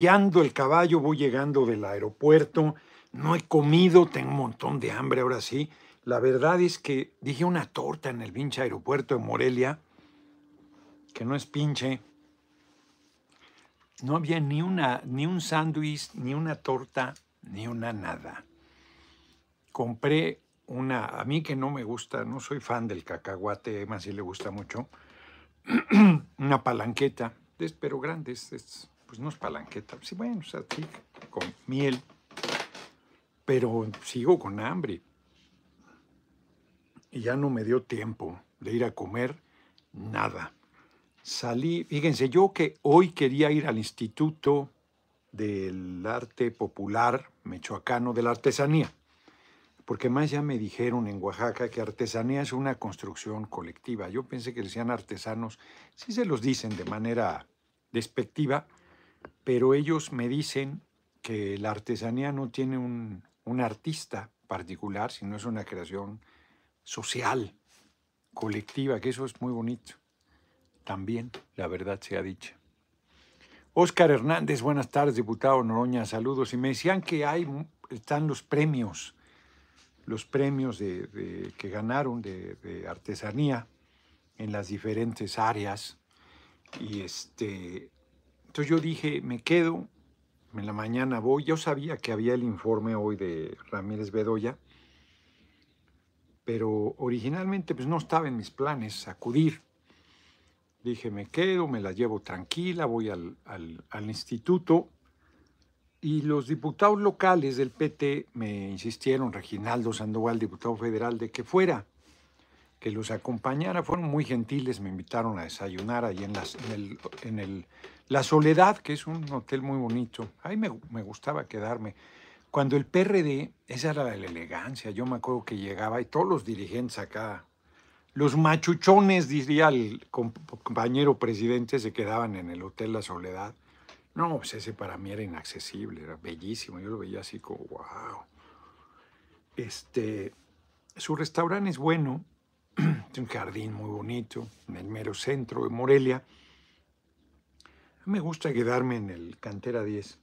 el caballo, voy llegando del aeropuerto, no he comido, tengo un montón de hambre ahora sí. La verdad es que dije una torta en el pinche aeropuerto de Morelia, que no es pinche. No había ni, una, ni un sándwich, ni una torta, ni una nada. Compré una, a mí que no me gusta, no soy fan del cacahuate, más si le gusta mucho, una palanqueta, pero grande, es, pues no es palanqueta, sí, bueno, o sea, sí, con miel, pero sigo con hambre. Y ya no me dio tiempo de ir a comer nada. Salí, fíjense, yo que hoy quería ir al Instituto del Arte Popular Michoacano de la Artesanía, porque más ya me dijeron en Oaxaca que artesanía es una construcción colectiva. Yo pensé que decían artesanos, sí se los dicen de manera despectiva, pero ellos me dicen que la artesanía no tiene un, un artista particular, sino es una creación social, colectiva, que eso es muy bonito. También, la verdad sea dicha. Óscar Hernández, buenas tardes, diputado Noroña, saludos. Y me decían que hay, están los premios, los premios de, que ganaron de, de, artesanía en las diferentes áreas. Y este, entonces yo dije, me quedo, en la mañana voy. Yo sabía que había el informe hoy de Ramírez Bedoya, pero originalmente pues no estaba en mis planes acudir. Dije, me quedo, me la llevo tranquila, voy al, al, al instituto. Y los diputados locales del PT me insistieron, Reginaldo Sandoval, diputado federal, de que fuera, que los acompañara. Fueron muy gentiles, me invitaron a desayunar ahí en, las, en, el, en el la Soledad, que es un hotel muy bonito. Ahí me, gustaba quedarme. Cuando el PRD, esa era la elegancia, yo me acuerdo que llegaba y todos los dirigentes acá, los machuchones, diría el compañero presidente, se quedaban en el Hotel La Soledad. No, pues ese para mí era inaccesible, era bellísimo, yo lo veía así como, wow. Este, su restaurante es bueno, un jardín muy bonito, en el mero centro de Morelia me gusta quedarme en el Cantera 10.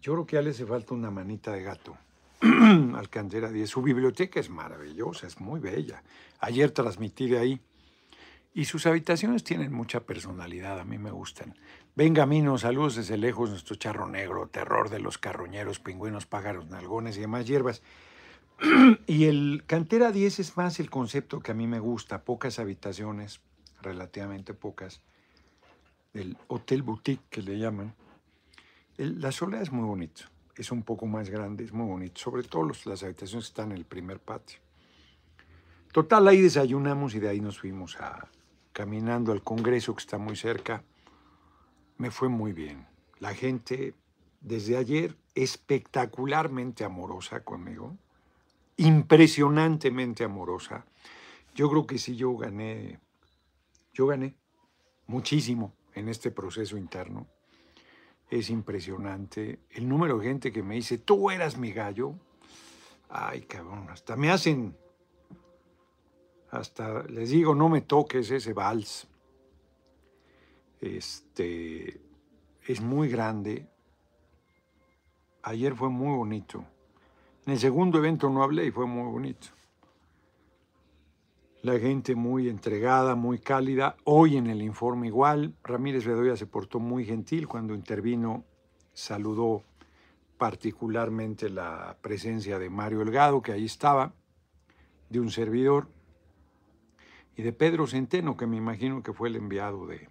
Yo creo que ya le hace falta una manita de gato al Cantera 10. Su biblioteca es maravillosa, es muy bella. Ayer transmití de ahí. Y sus habitaciones tienen mucha personalidad, a mí me gustan. Benjamino, saludos desde lejos, nuestro charro negro, terror de los carroñeros, pingüinos, pájaros, nalgones y demás hierbas. y el Cantera 10 es más el concepto que a mí me gusta, pocas habitaciones, relativamente pocas el Hotel Boutique que le llaman. la soledad es muy bonito, es un poco más grande, es muy bonito, sobre todo las habitaciones que están en el primer patio. Total, ahí desayunamos y de ahí nos fuimos a, caminando al Congreso que está muy cerca. Me fue muy bien. La gente desde ayer espectacularmente amorosa conmigo, impresionantemente amorosa. Yo creo que sí, yo gané, yo gané muchísimo en este proceso interno. Es impresionante el número de gente que me dice, tú eras mi gallo. Ay, cabrón, hasta me hacen, hasta les digo, no me toques ese vals. Este, es muy grande. Ayer fue muy bonito. En el segundo evento no hablé y fue muy bonito la gente muy entregada, muy cálida. Hoy en el informe igual, Ramírez Bedoya se portó muy gentil cuando intervino, saludó particularmente la presencia de Mario Elgado, que ahí estaba, de un servidor, y de Pedro Centeno, que me imagino que fue el enviado de,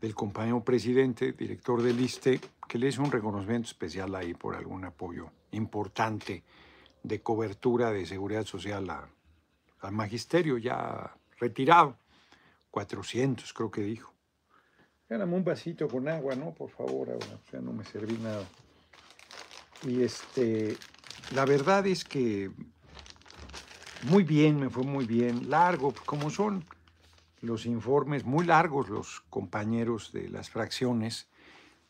del compañero presidente, director del ISTE, que le hizo un reconocimiento especial ahí por algún apoyo importante de cobertura de seguridad social a, al magisterio ya retirado. 400 creo que dijo. Gáname un vasito con agua, ¿no? Por favor, ahora, o sea, no me serví nada. Y este, la verdad es que muy bien, me fue muy bien, largo, como son los informes, muy largos los compañeros de las fracciones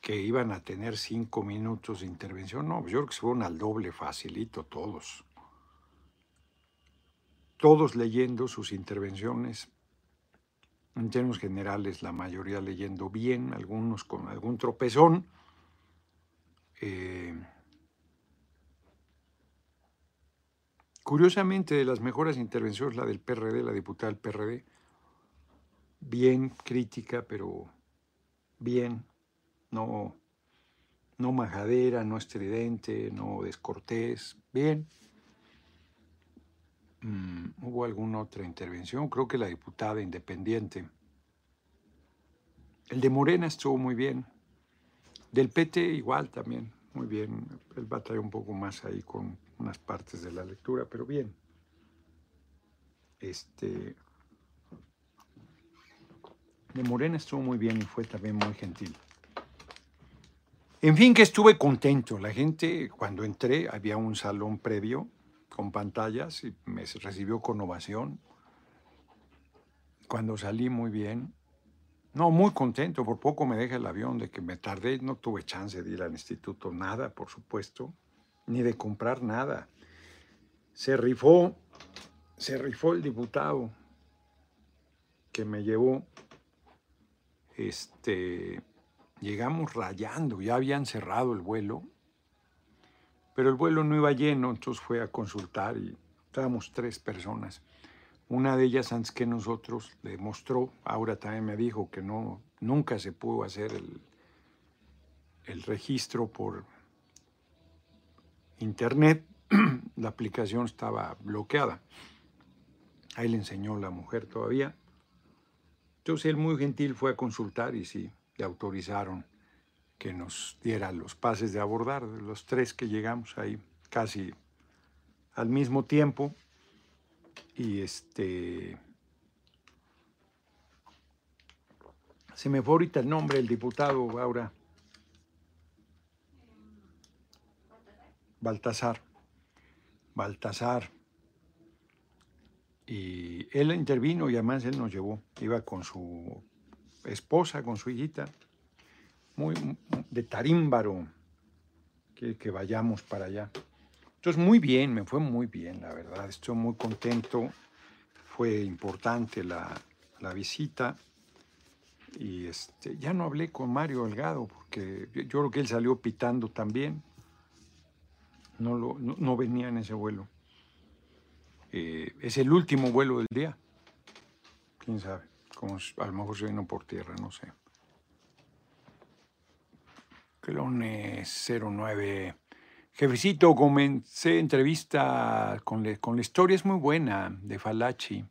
que iban a tener cinco minutos de intervención. No, yo creo que se fueron al doble facilito todos todos leyendo sus intervenciones En términos generales, la mayoría leyendo bien, algunos con algún tropezón. Eh, curiosamente, de las mejores intervenciones, la del PRD, la diputada del PRD, bien crítica, pero bien, no, no majadera, no estridente, no descortés, bien. Mm, ¿Hubo alguna otra intervención? Creo que la diputada independiente. El de Morena estuvo muy bien. Del PT igual también, muy bien. Él traer un poco más ahí con unas partes de la lectura, pero bien. Este, de Morena estuvo muy bien y fue también muy gentil. En fin, que estuve contento. La gente, cuando entré, había un salón previo con pantallas y me recibió con ovación. Cuando salí muy bien, no, muy contento, por poco me deja el avión de que me tardé, no tuve chance de ir al instituto, nada, por supuesto, ni de comprar nada. Se rifó, se rifó el diputado que me llevó este, llegamos rayando, ya habían cerrado el vuelo, pero el vuelo no iba lleno, entonces fue a consultar y estábamos tres personas. Una de ellas, antes que nosotros, le mostró, ahora también me dijo que no, nunca se pudo hacer el, el registro por internet, la aplicación estaba bloqueada. Ahí le enseñó la mujer todavía. Entonces él muy gentil fue a consultar y sí, le autorizaron que nos diera los pases de abordar, los tres que llegamos ahí casi al mismo tiempo. Y este... Se me fue ahorita el nombre del diputado, ahora. Baltasar. Baltasar. Y él intervino y además él nos llevó. Iba con su esposa, con su hijita, muy de tarímbaro, que, que vayamos para allá. Entonces, muy bien, me fue muy bien, la verdad. Estoy muy contento. Fue importante la, la visita. Y este, ya no hablé con Mario Delgado, porque yo, creo que él salió pitando también. No, lo, no venía en ese vuelo. Eh, es el último vuelo del día. ¿Quién sabe? Como a lo mejor se vino por tierra, no sé. Clone 09. Jefecito, comencé entrevista con, con la historia, es muy buena, de Falachi.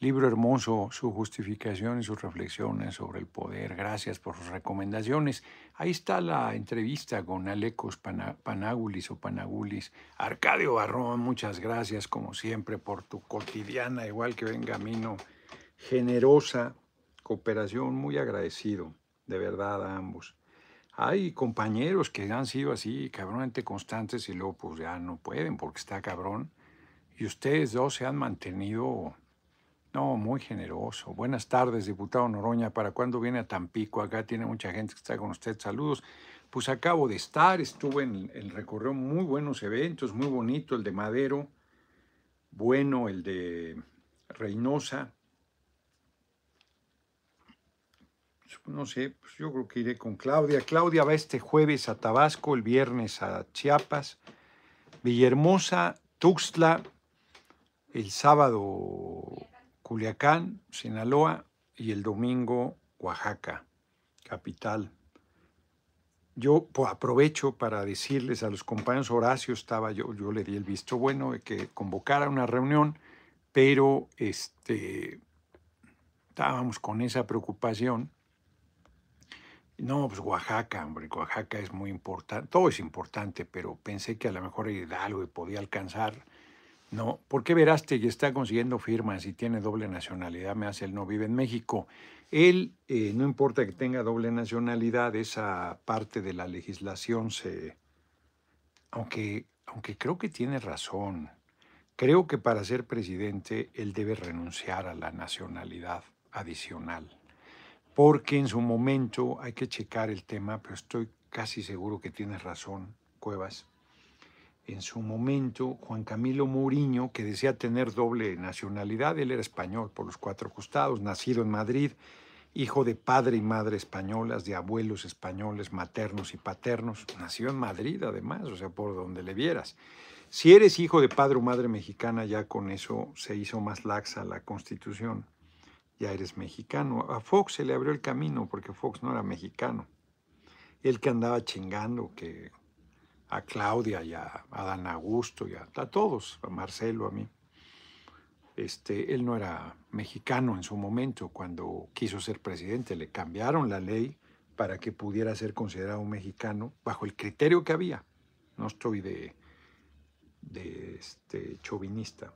Libro hermoso, su justificación y sus reflexiones sobre el poder. Gracias por sus recomendaciones. Ahí está la entrevista con Alecos Panagulis o Panagulis. Arcadio Barrón, muchas gracias como siempre por tu cotidiana, igual que Benjamino, generosa cooperación. Muy agradecido, de verdad, a ambos. Hay compañeros que han sido así, cabronamente constantes y luego pues ya no pueden porque está cabrón. Y ustedes dos se han mantenido no, muy generoso. Buenas tardes, diputado Noroña. ¿Para cuándo viene a Tampico? Acá tiene mucha gente que está con usted. Saludos. Pues acabo de estar, estuve en el recorrido muy buenos eventos, muy bonito el de Madero, bueno el de Reynosa. No sé, pues yo creo que iré con Claudia. Claudia va este jueves a Tabasco, el viernes a Chiapas, Villahermosa, Tuxtla, el sábado Culiacán, Sinaloa y el domingo Oaxaca, capital. Yo pues, aprovecho para decirles a los compañeros, Horacio estaba, yo, yo le di el visto bueno de que convocara una reunión, pero este, estábamos con esa preocupación. No, pues Oaxaca, hombre, Oaxaca es muy importante, todo es importante, pero pensé que a lo mejor Hidalgo podía alcanzar no, porque Verástegui está consiguiendo firmas y tiene doble nacionalidad, me hace él no vive en México. Él, eh, no importa que tenga doble nacionalidad, esa parte de la legislación se... Aunque, aunque creo que tiene razón, creo que para ser presidente él debe renunciar a la nacionalidad adicional, porque en su momento hay que checar el tema, pero estoy casi seguro que tiene razón, Cuevas en su momento Juan Camilo Mourinho, que decía tener doble nacionalidad, él era español por los cuatro costados, nacido en Madrid, hijo de padre y madre españolas, de abuelos españoles, maternos y paternos, nació en Madrid además, o sea, por donde le vieras. Si eres hijo de padre o madre mexicana, ya con eso se hizo más laxa la constitución, ya eres mexicano. A Fox se le abrió el camino porque Fox no era mexicano. Él que andaba chingando, que a Claudia y a Adán Augusto y a, todos, a Marcelo, a mí. Este, él no era mexicano en su momento cuando quiso ser presidente. Le cambiaron la ley para que pudiera ser considerado un mexicano bajo el criterio que había. No estoy de, de este, chauvinista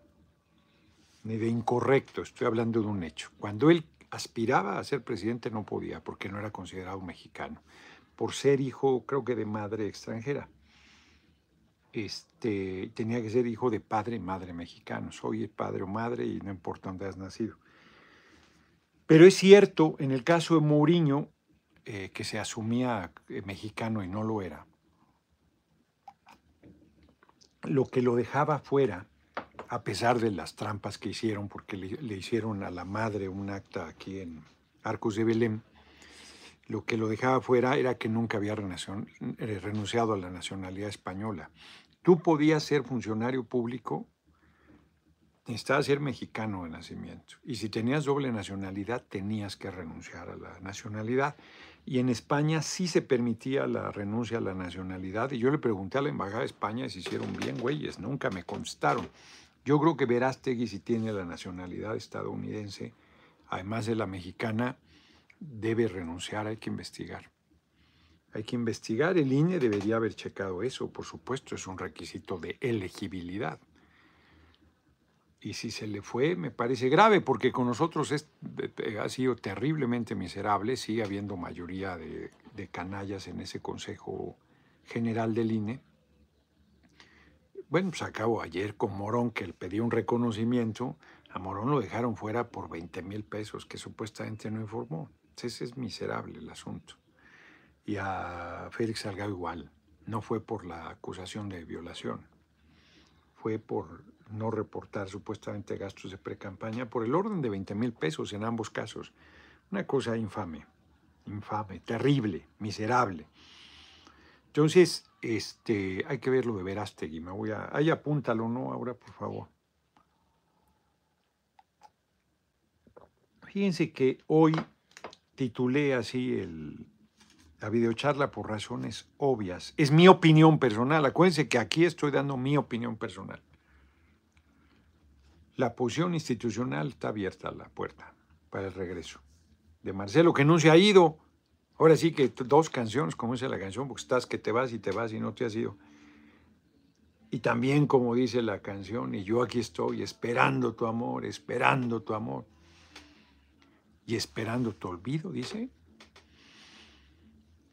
ni de incorrecto, estoy hablando de un hecho. Cuando él aspiraba a ser presidente no podía porque no era considerado mexicano, por ser hijo creo que de madre extranjera este, tenía que ser hijo de padre y madre mexicano. Soy padre o madre y no importa dónde has nacido. Pero es cierto, en el caso de Mourinho, eh, que se asumía eh, mexicano y no lo era, lo que lo dejaba fuera, a pesar de las trampas que hicieron, porque le, hicieron a la madre un acta aquí en Arcos de Belén, lo que lo dejaba fuera era que nunca había eh, renunciado a la nacionalidad española. Tú podías ser funcionario público, necesitabas ser mexicano de nacimiento. Y si tenías doble nacionalidad, tenías que renunciar a la nacionalidad. Y en España sí se permitía la renuncia a la nacionalidad. Y yo le pregunté a la Embajada de España si hicieron bien, güeyes. Nunca me contestaron. Yo creo que Verástegui, si tiene la nacionalidad estadounidense, además de la mexicana, debe renunciar, hay que investigar. Hay que investigar, el INE debería haber checado eso, por supuesto, es un requisito de elegibilidad. Y si se le fue, me parece grave, porque con nosotros es, ha sido terriblemente miserable, sigue habiendo mayoría de, de canallas en ese Consejo General del INE. Bueno, pues acabo ayer con Morón, que le pedía un reconocimiento, a Morón lo dejaron fuera por 20 mil pesos, que supuestamente no informó. Ese es miserable el asunto y a Félix Salgado igual. No fue por la acusación de violación, fue por no reportar supuestamente gastos de precampaña por el orden de 20 mil pesos en ambos casos. Una cosa infame, infame, terrible, miserable. Entonces, este, hay que verlo de Verástegui. Me voy a, ahí apúntalo, ¿no? Ahora, por favor. Fíjense que hoy titulé así el, la videocharla por razones obvias. Es mi opinión personal. Acuérdense que aquí estoy dando mi opinión personal. La posición institucional está abierta a la puerta para el regreso de Marcelo, que no se ha ido. Ahora sí que dos canciones, como dice la canción, porque estás que te vas y te vas y no te has ido. Y también como dice la canción, y yo aquí estoy esperando tu amor, esperando tu amor. Y esperando tu olvido, dice.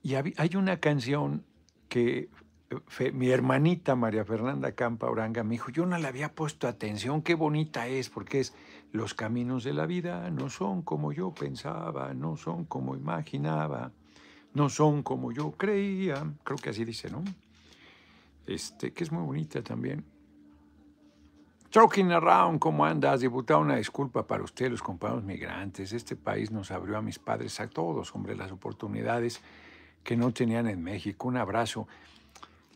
Y hay una canción que mi hermanita María Fernanda Campa Oranga me dijo, yo no le había puesto atención, qué bonita es, porque es, los caminos de la vida no son como yo pensaba, no son como imaginaba, no son como yo creía, creo que así dice, ¿no? Este, que es muy bonita también. Talking around, ¿cómo andas? Diputado, una disculpa para usted, los compañeros migrantes. Este país nos abrió a mis padres, a todos, hombre, las oportunidades que no tenían en México. Un abrazo.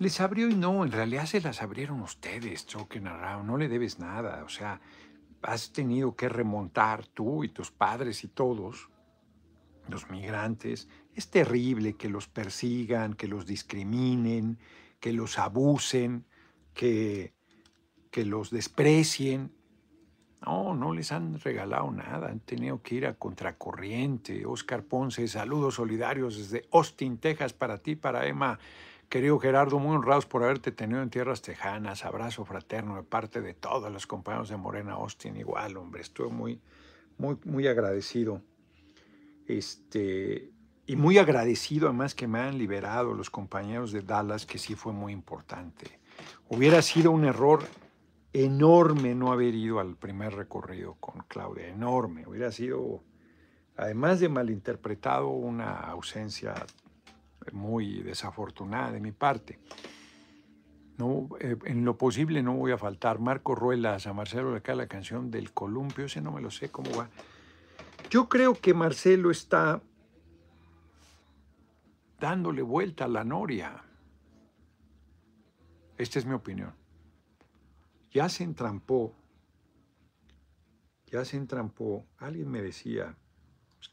Les abrió y no, en realidad se las abrieron ustedes, Choquen Around. No le debes nada. O sea, has tenido que remontar tú y tus padres y todos, los migrantes. Es terrible que los persigan, que los discriminen, que los abusen, que, que los desprecien. No, no les han regalado nada, han tenido que ir a contracorriente. Oscar Ponce, saludos solidarios desde Austin, Texas, para ti, para Emma. Querido Gerardo, muy honrados por haberte tenido en tierras tejanas. Abrazo fraterno de parte de todos los compañeros de Morena Austin. Igual, hombre, estoy muy, muy, muy agradecido. Este, y muy agradecido además que me han liberado los compañeros de Dallas, que sí fue muy importante. Hubiera sido un error enorme no haber ido al primer recorrido con Claudia, enorme. Hubiera sido, además de malinterpretado, una ausencia muy desafortunada de mi parte. No, eh, en lo posible no voy a faltar. Marco Ruelas, a Marcelo acá la canción del columpio, ese no me lo sé cómo va. Yo creo que Marcelo está dándole vuelta a la noria. Esta es mi opinión. Ya se entrampó, ya se entrampó. Alguien me decía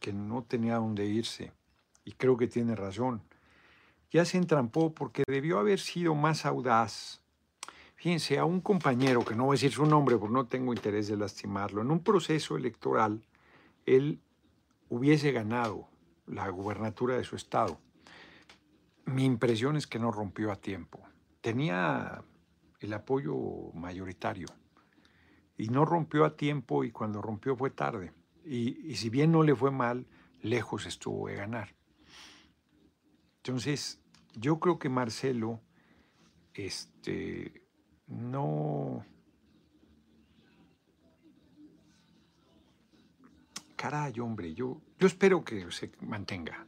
que no tenía dónde irse y creo que tiene razón ya se entrampó porque debió haber sido más audaz. Fíjense, a un compañero, que no voy a decir su nombre porque no tengo interés de lastimarlo, en un proceso electoral, él hubiese ganado la gubernatura de su estado. Mi impresión es que no rompió a tiempo. Tenía el apoyo mayoritario y no rompió a tiempo y cuando rompió fue tarde. Y, y si bien no le fue mal, lejos estuvo de ganar. Entonces, yo creo que Marcelo, este, no... Caray, hombre, yo, yo espero que se mantenga.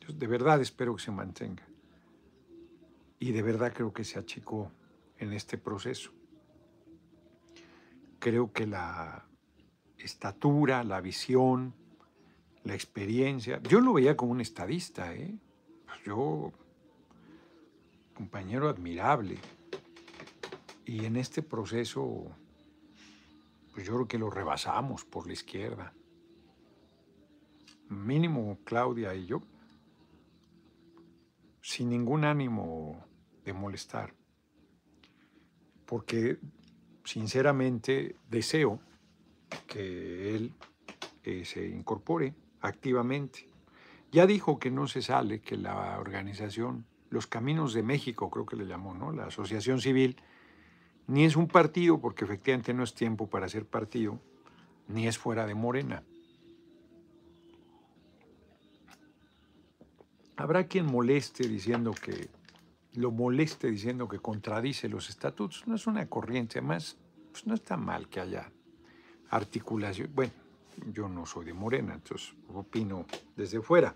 Yo de verdad espero que se mantenga. Y de verdad creo que se achicó en este proceso. Creo que la estatura, la visión, la experiencia, yo lo veía como un estadista, ¿eh? Pues yo compañero admirable. Y en este proceso, pues yo creo que lo rebasamos por la izquierda. Mínimo Claudia y yo, sin ningún ánimo de molestar. Porque sinceramente deseo que él eh, se incorpore activamente. Ya dijo que no se sale, que la organización los Caminos de México, creo que le llamó, ¿no? La Asociación Civil, ni es un partido, porque efectivamente no es tiempo para ser partido, ni es fuera de Morena. Habrá quien moleste diciendo que, lo moleste diciendo que contradice los estatutos. No es una corriente, además, pues no está mal que haya articulación. Bueno, yo no soy de Morena, entonces opino desde fuera.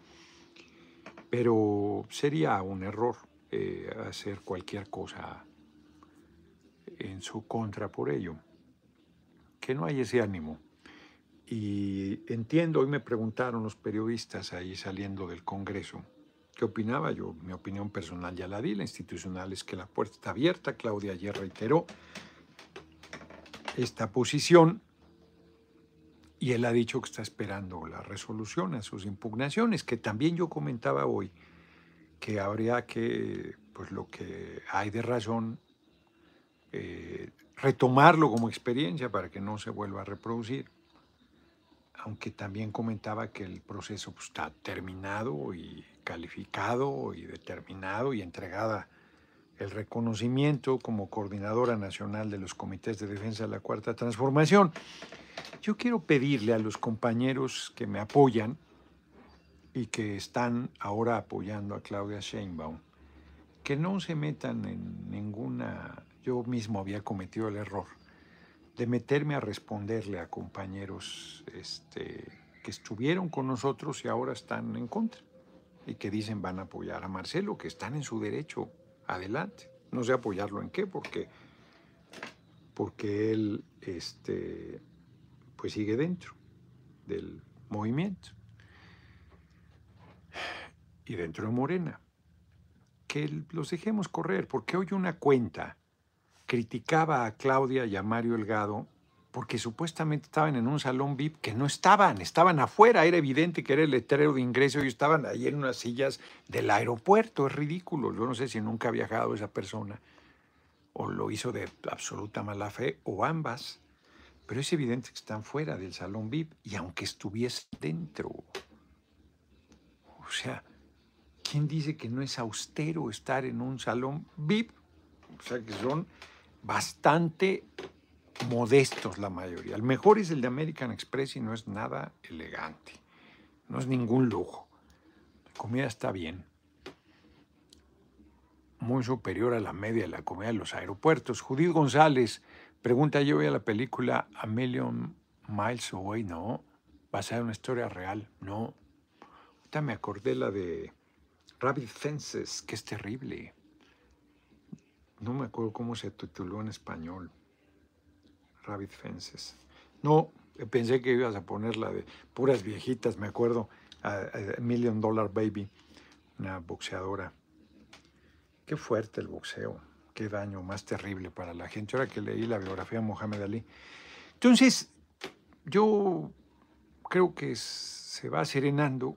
Pero sería un error eh, hacer cualquier cosa en su contra por ello. Que no hay ese ánimo. Y entiendo, hoy me preguntaron los periodistas ahí saliendo del Congreso, ¿qué opinaba yo? Mi opinión personal ya la di, la institucional es que la puerta está abierta. Claudia ayer reiteró esta posición y él ha dicho que está esperando la resolución a sus impugnaciones, que también yo comentaba hoy que habría que, pues lo que hay de razón, eh, retomarlo como experiencia para que no se vuelva a reproducir. Aunque también comentaba que el proceso pues, está terminado y calificado y determinado y entregada el reconocimiento como coordinadora nacional de los comités de defensa de la Cuarta Transformación. Yo quiero pedirle a los compañeros que me apoyan y que están ahora apoyando a Claudia Sheinbaum que no se metan en ninguna... Yo mismo había cometido el error de meterme a responderle a compañeros este, que estuvieron con nosotros y ahora están en contra y que dicen van a apoyar a Marcelo, que están en su derecho, adelante. No sé apoyarlo en qué, porque, porque él este, pues sigue dentro del movimiento. Y dentro de Morena. Que los dejemos correr, porque hoy una cuenta criticaba a Claudia y a Mario Elgado porque supuestamente estaban en un salón VIP que no estaban, estaban afuera, era evidente que era el letrero de ingreso y estaban ahí en unas sillas del aeropuerto, es ridículo, yo no sé si nunca ha viajado esa persona o lo hizo de absoluta mala fe o ambas pero es evidente que están fuera del salón VIP y aunque estuviese dentro. O sea, ¿quién dice que no es austero estar en un salón VIP? O sea, que son bastante modestos la mayoría. El mejor es el de American Express y no es nada elegante. No es ningún lujo. La comida está bien. Muy superior a la media de la comida de los aeropuertos. Judith González, Pregunta yo voy a la película A Million Miles Away, no. Basada en una historia real, no. Ahorita me acordé la de Rabbit Fences, que es terrible. no me acuerdo cómo se tituló en español. Rabbit Fences. No, pensé que ibas a poner la de puras viejitas, me acuerdo, a, Million Dollar Baby, una boxeadora. Qué fuerte el boxeo, qué daño más terrible para la gente. Ahora que leí la biografía de Mohamed Ali. Entonces, yo creo que se va serenando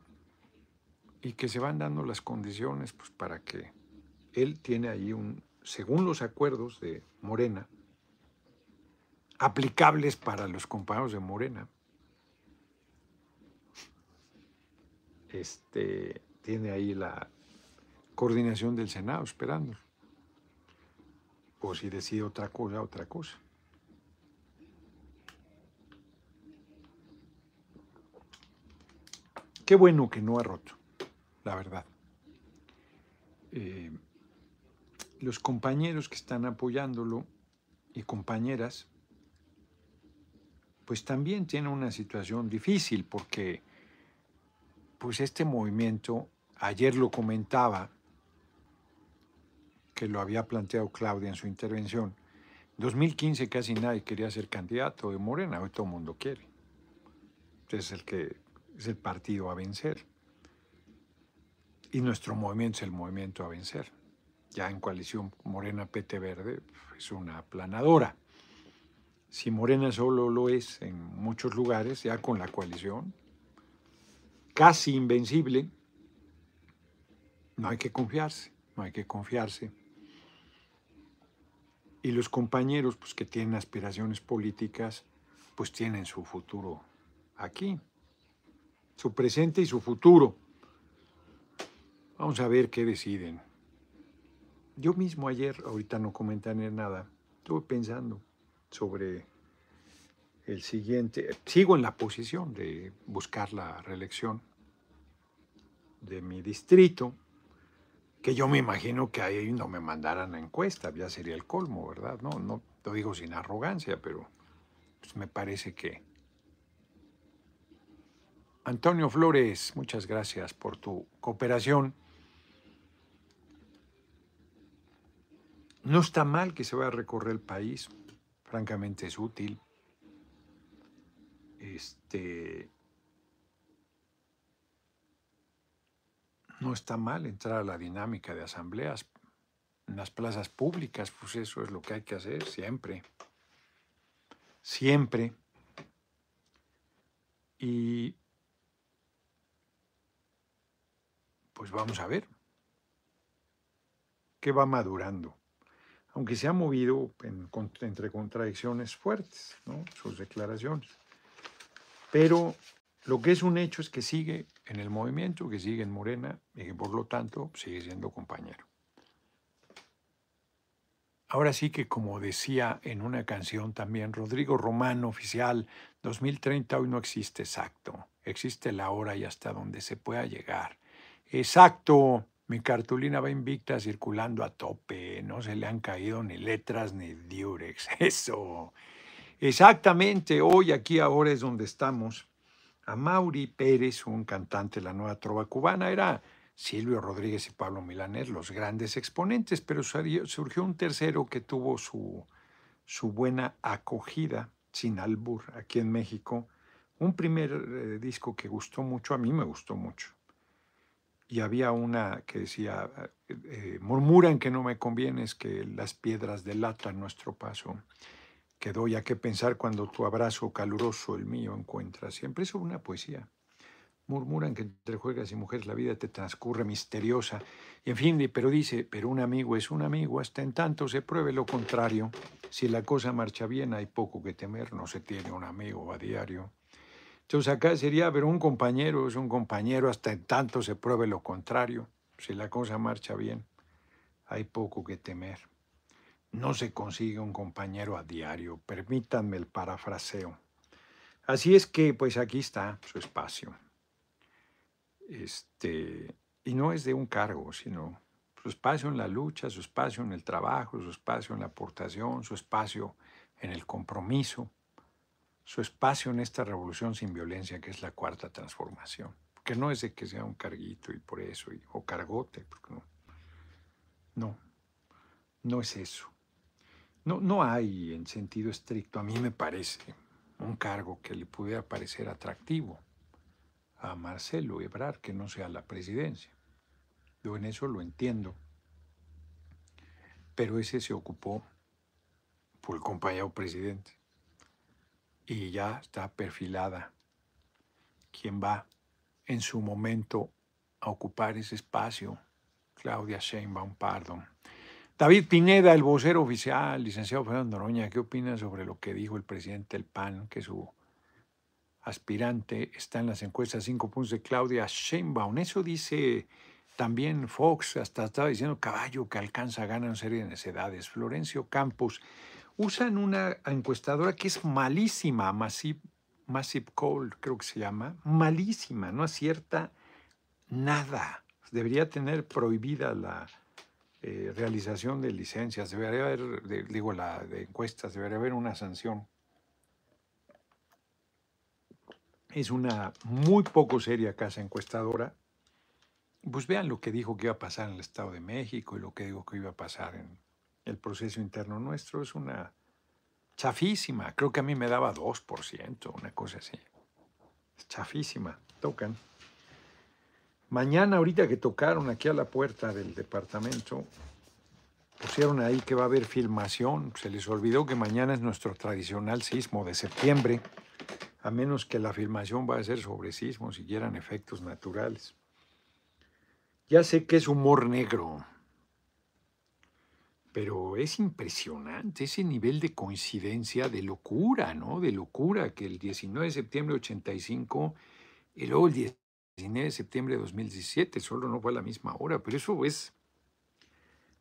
y que se van dando las condiciones pues, para que él tiene ahí un, según los acuerdos de Morena, aplicables para los compañeros de Morena, este, tiene ahí la coordinación del Senado esperando. O si decide otra cosa, otra cosa. Qué bueno que no ha roto, la verdad. Eh, los compañeros que están apoyándolo y compañeras, pues también tienen una situación difícil porque pues este movimiento, ayer lo comentaba, que lo había planteado Claudia en su intervención, 2015 casi nadie quería ser candidato de Morena, hoy todo el mundo quiere. Es el que es el partido a vencer. Y nuestro movimiento es el movimiento a vencer ya en coalición Morena PT Verde, es una aplanadora. Si Morena solo lo es en muchos lugares, ya con la coalición, casi invencible, no hay que confiarse, no hay que confiarse. Y los compañeros pues, que tienen aspiraciones políticas, pues tienen su futuro aquí, su presente y su futuro. Vamos a ver qué deciden. Yo mismo ayer, ahorita no comentaré nada, estuve pensando sobre el siguiente. Sigo en la posición de buscar la reelección de mi distrito, que yo me imagino que ahí no me mandaran a encuesta, ya sería el colmo, ¿verdad? No, no lo digo sin arrogancia, pero pues, me parece que... Antonio Flores, muchas gracias por tu cooperación. No está mal que se vaya a recorrer el país, francamente es útil. Este, no está mal entrar a la dinámica de asambleas en las plazas públicas, pues eso es lo que hay que hacer siempre. Siempre. Y pues vamos a ver qué va madurando aunque se ha movido entre contradicciones fuertes, sus declaraciones. Pero lo que es un hecho es que sigue en el movimiento, que sigue en Morena y que por lo tanto sigue siendo compañero. Ahora sí que como decía en una canción también Rodrigo Romano, oficial, 2030 hoy no existe exacto, existe la hora y hasta donde se pueda llegar. Exacto, mi cartulina va invicta circulando a tope, no se le han caído ni letras ni diurex. Eso. Exactamente, hoy aquí ahora es donde estamos. A Mauri Pérez, un cantante de la nueva trova cubana, era Silvio Rodríguez y Pablo Milanés los grandes exponentes, pero surgió un tercero que tuvo su, su buena acogida, sin albur, aquí en México. Un primer eh, disco que gustó mucho, a mí me gustó mucho y había una que decía, eh, eh, murmuran que no me convienes, que las piedras delatan nuestro paso. Quedó ya que pensar cuando tu abrazo caluroso el mío encuentra. Siempre es una poesía. Murmuran que entre juegas y mujeres la vida te transcurre misteriosa. Y en fin, pero dice, pero un amigo es un amigo hasta en tanto se pruebe lo contrario. Si la cosa marcha bien hay poco que temer, no se tiene un amigo a diario. Entonces acá sería, pero un compañero es un compañero hasta en tanto se pruebe lo contrario. Si la cosa marcha bien, hay poco que temer. No se consigue un compañero a diario, permítanme el parafraseo. Así es que, pues aquí está su espacio. Este, y no es de un cargo, sino su espacio en la lucha, su espacio en el trabajo, su espacio en la aportación, su espacio en el compromiso su espacio en esta revolución sin violencia que es la cuarta transformación. Que no es de que sea un carguito y por eso, o cargote, porque no. No, no es eso. No, no hay en sentido estricto, a mí me parece, un cargo que le pudiera parecer atractivo a Marcelo Ebrard que no sea la presidencia. Yo en eso lo entiendo. Pero ese se ocupó por el compañero presidente. Y ya está perfilada quien va en su momento a ocupar ese espacio, Claudia Sheinbaum Pardo. David Pineda, el vocero oficial, licenciado Fernando Noroña, ¿qué opina sobre lo que dijo el presidente del PAN, que su aspirante está en las encuestas cinco puntos de Claudia Sheinbaum? Eso dice también Fox, hasta estaba diciendo caballo que alcanza a ganar una serie de necedades. Florencio Campos, usan una encuestadora que es malísima, Massive, Massive Call, creo que se llama, malísima, no acierta nada. Debería tener prohibida la eh, realización de licencias, debería haber, digo, la de encuestas, debería haber una sanción. Es una muy poco seria casa encuestadora pues vean lo que dijo que iba a pasar en el Estado de México y lo que dijo que iba a pasar en el proceso interno nuestro. Es una chafísima. Creo que a mí me daba 2%, una cosa así. Es chafísima. Tocan. Mañana, ahorita que tocaron aquí a la puerta del departamento, pusieron ahí que va a haber filmación. Se les olvidó que mañana es nuestro tradicional sismo de septiembre, a menos que la filmación va a ser sobre sismos y quieran efectos naturales. Ya sé que es humor negro, pero es impresionante ese nivel de coincidencia, de locura, ¿no? De locura que el 19 de septiembre de 85 y luego el 19 de septiembre de 2017, solo no fue a la misma hora, pero eso es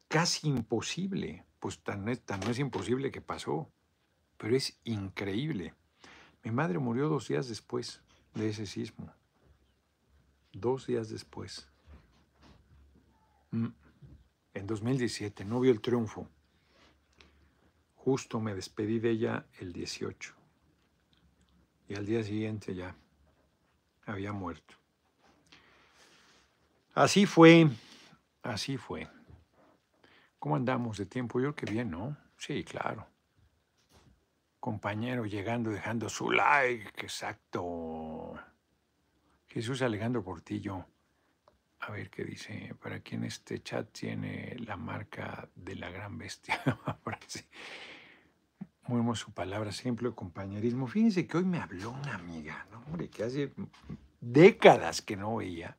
casi imposible, pues tan, tan no es imposible que pasó, pero es increíble. Mi madre murió dos días después de ese sismo, dos días después. Mm. En 2017, no vio el triunfo. Justo me despedí de ella el 18. Y al día siguiente ya había muerto. Así fue, así fue. ¿Cómo andamos de tiempo? Yo que bien, ¿no? Sí, claro. Compañero llegando, dejando su like, exacto. Jesús Alejandro Portillo. A ver qué dice. Para quien este chat tiene la marca de la gran bestia. Muy su palabra, ejemplo compañerismo. Fíjense que hoy me habló una amiga, ¿no? Hombre, que hace décadas que no veía.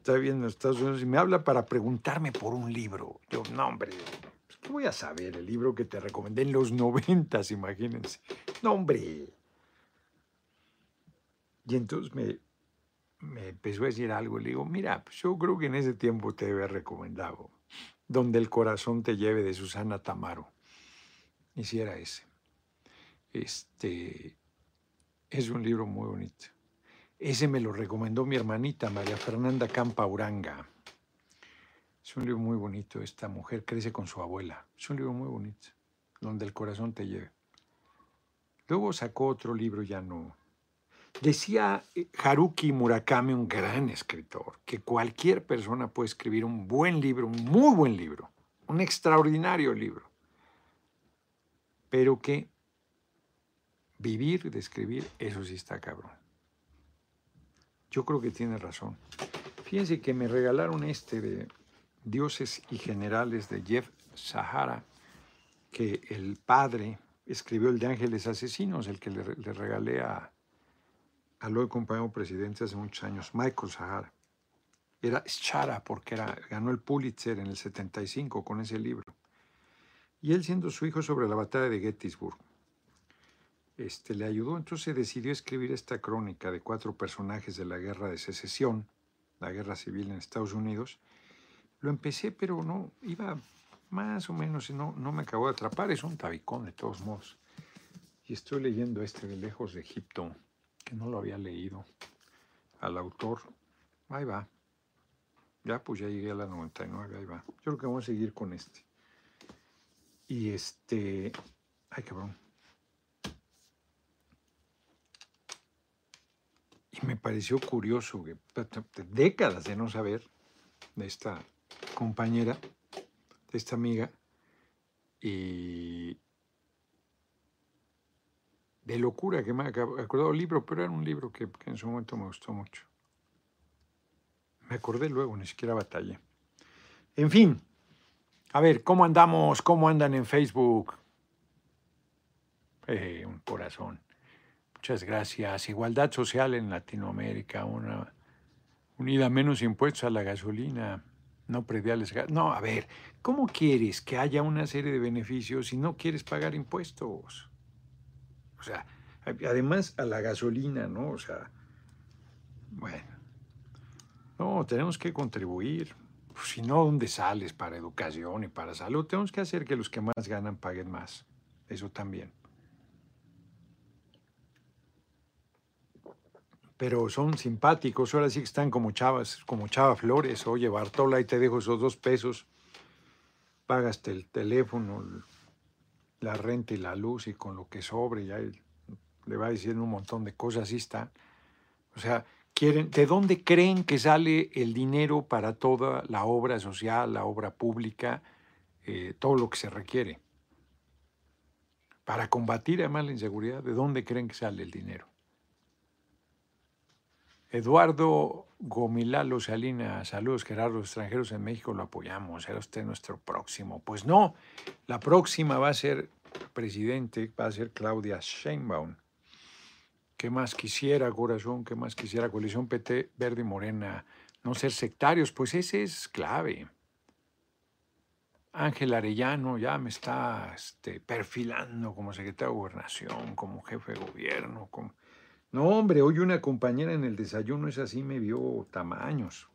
Está viendo Estados Unidos y me habla para preguntarme por un libro. Yo, no, hombre, pues, ¿qué voy a saber? El libro que te recomendé en los noventas, imagínense. No, hombre. Y entonces me, me empezó a decir algo. Le digo, mira, pues yo creo que en ese tiempo te había recomendado Donde el corazón te lleve de Susana Tamaro. Y si era ese. Este es un libro muy bonito. Ese me lo recomendó mi hermanita María Fernanda Campa Uranga. Es un libro muy bonito. Esta mujer crece con su abuela. Es un libro muy bonito. Donde el corazón te lleve. Luego sacó otro libro, ya no, Decía eh, Haruki Murakami, un gran escritor, que cualquier persona puede escribir un buen libro, un muy buen libro, un extraordinario libro, pero que vivir de escribir, eso sí está cabrón. Yo creo que tiene razón. Fíjense que me regalaron este de Dioses y Generales de Jeff Sahara, que el padre escribió el de Ángeles Asesinos, el que le regalé a, al hoy compañero presidente hace muchos años, Michael Sahara. Era Schara porque ganó el Pulitzer en el 75 con ese libro. Y él siendo su hijo sobre la batalla de Gettysburg, este, le ayudó, entonces decidió escribir esta crónica de cuatro personajes de la guerra de secesión, la guerra civil en Estados Unidos. Lo empecé, pero no, iba más o menos, no, no me acabó de atrapar, es un tabicón de todos modos. Y estoy leyendo este de Lejos de Egipto, no lo había leído al autor. Ahí va. Ya, pues ya llegué a la 99, ahí va. Yo creo que vamos a seguir con este. Y este... Ay, cabrón. Y me pareció curioso que décadas de no saber de esta compañera, de esta amiga, y de locura que me ha acordado el libro, pero era un libro que, en su momento me gustó mucho. Me acordé luego, ni siquiera batallé. En fin, a ver, ¿cómo andamos? ¿Cómo andan en Facebook? Eh, un corazón. Muchas gracias. Igualdad social en Latinoamérica, una unida menos impuestos a la gasolina, no prediales. No, a ver, ¿cómo quieres que haya una serie de beneficios si no quieres pagar impuestos? O sea, además a la gasolina, ¿no? O sea, bueno. No, tenemos que contribuir. Si no, ¿dónde sales para educación y para salud? Tenemos que hacer que los que más ganan paguen más. Eso también. Pero son simpáticos, ahora sí que están como chavas, como chava flores, oye Bartola, ahí te dejo esos dos pesos, pagas el teléfono, la renta y la luz y con lo que sobre, ya le va diciendo un montón de cosas, así está. O sea, quieren, ¿de dónde creen que sale el dinero para toda la obra social, la obra pública, eh, todo lo que se requiere? Para combatir además la inseguridad, ¿de dónde creen que sale el dinero? Eduardo Gomilalo Salinas, saludos Gerardo, extranjeros en México lo apoyamos, será usted nuestro próximo. Pues no, la próxima va a ser presidente, va a ser Claudia Sheinbaum. ¿Qué más quisiera, corazón? ¿Qué más quisiera? Coalición PT, Verde y Morena. No ser sectarios, pues ese es clave. Ángel Arellano ya me está este, perfilando como secretario de Gobernación, como jefe de gobierno, como no, hombre, hoy una compañera en el desayuno es así, me vio tamaños.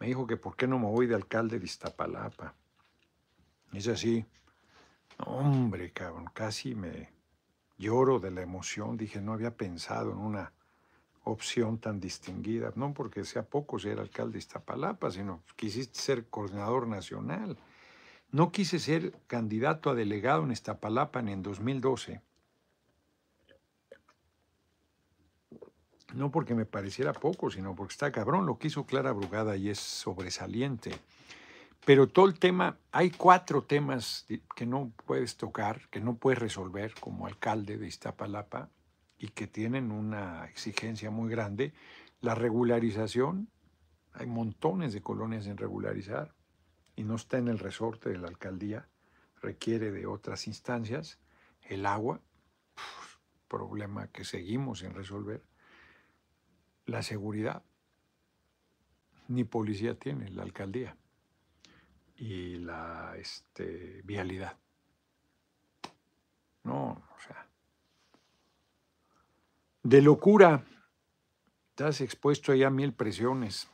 Me dijo que por qué no me voy de alcalde de Iztapalapa. Es así. No, hombre, cabrón, casi me lloro de la emoción. Dije, no había pensado en una opción tan distinguida. No porque sea poco ser alcalde de Iztapalapa, sino quisiste ser coordinador nacional. No quise ser candidato a delegado en Iztapalapa ni en 2012 no porque me pareciera poco, sino porque está cabrón. Lo que hizo Clara Brugada y es sobresaliente. Pero todo el tema, hay cuatro temas que no puedes tocar, que no puedes resolver como alcalde de Iztapalapa y que tienen una exigencia muy grande. La regularización, hay montones de colonias en regularizar y no está en el resorte de la alcaldía, requiere de otras instancias. El agua, problema que seguimos sin resolver la seguridad. Ni policía tiene la alcaldía. Y la este, vialidad. No, o sea. De locura, estás expuesto ahí a mil presiones.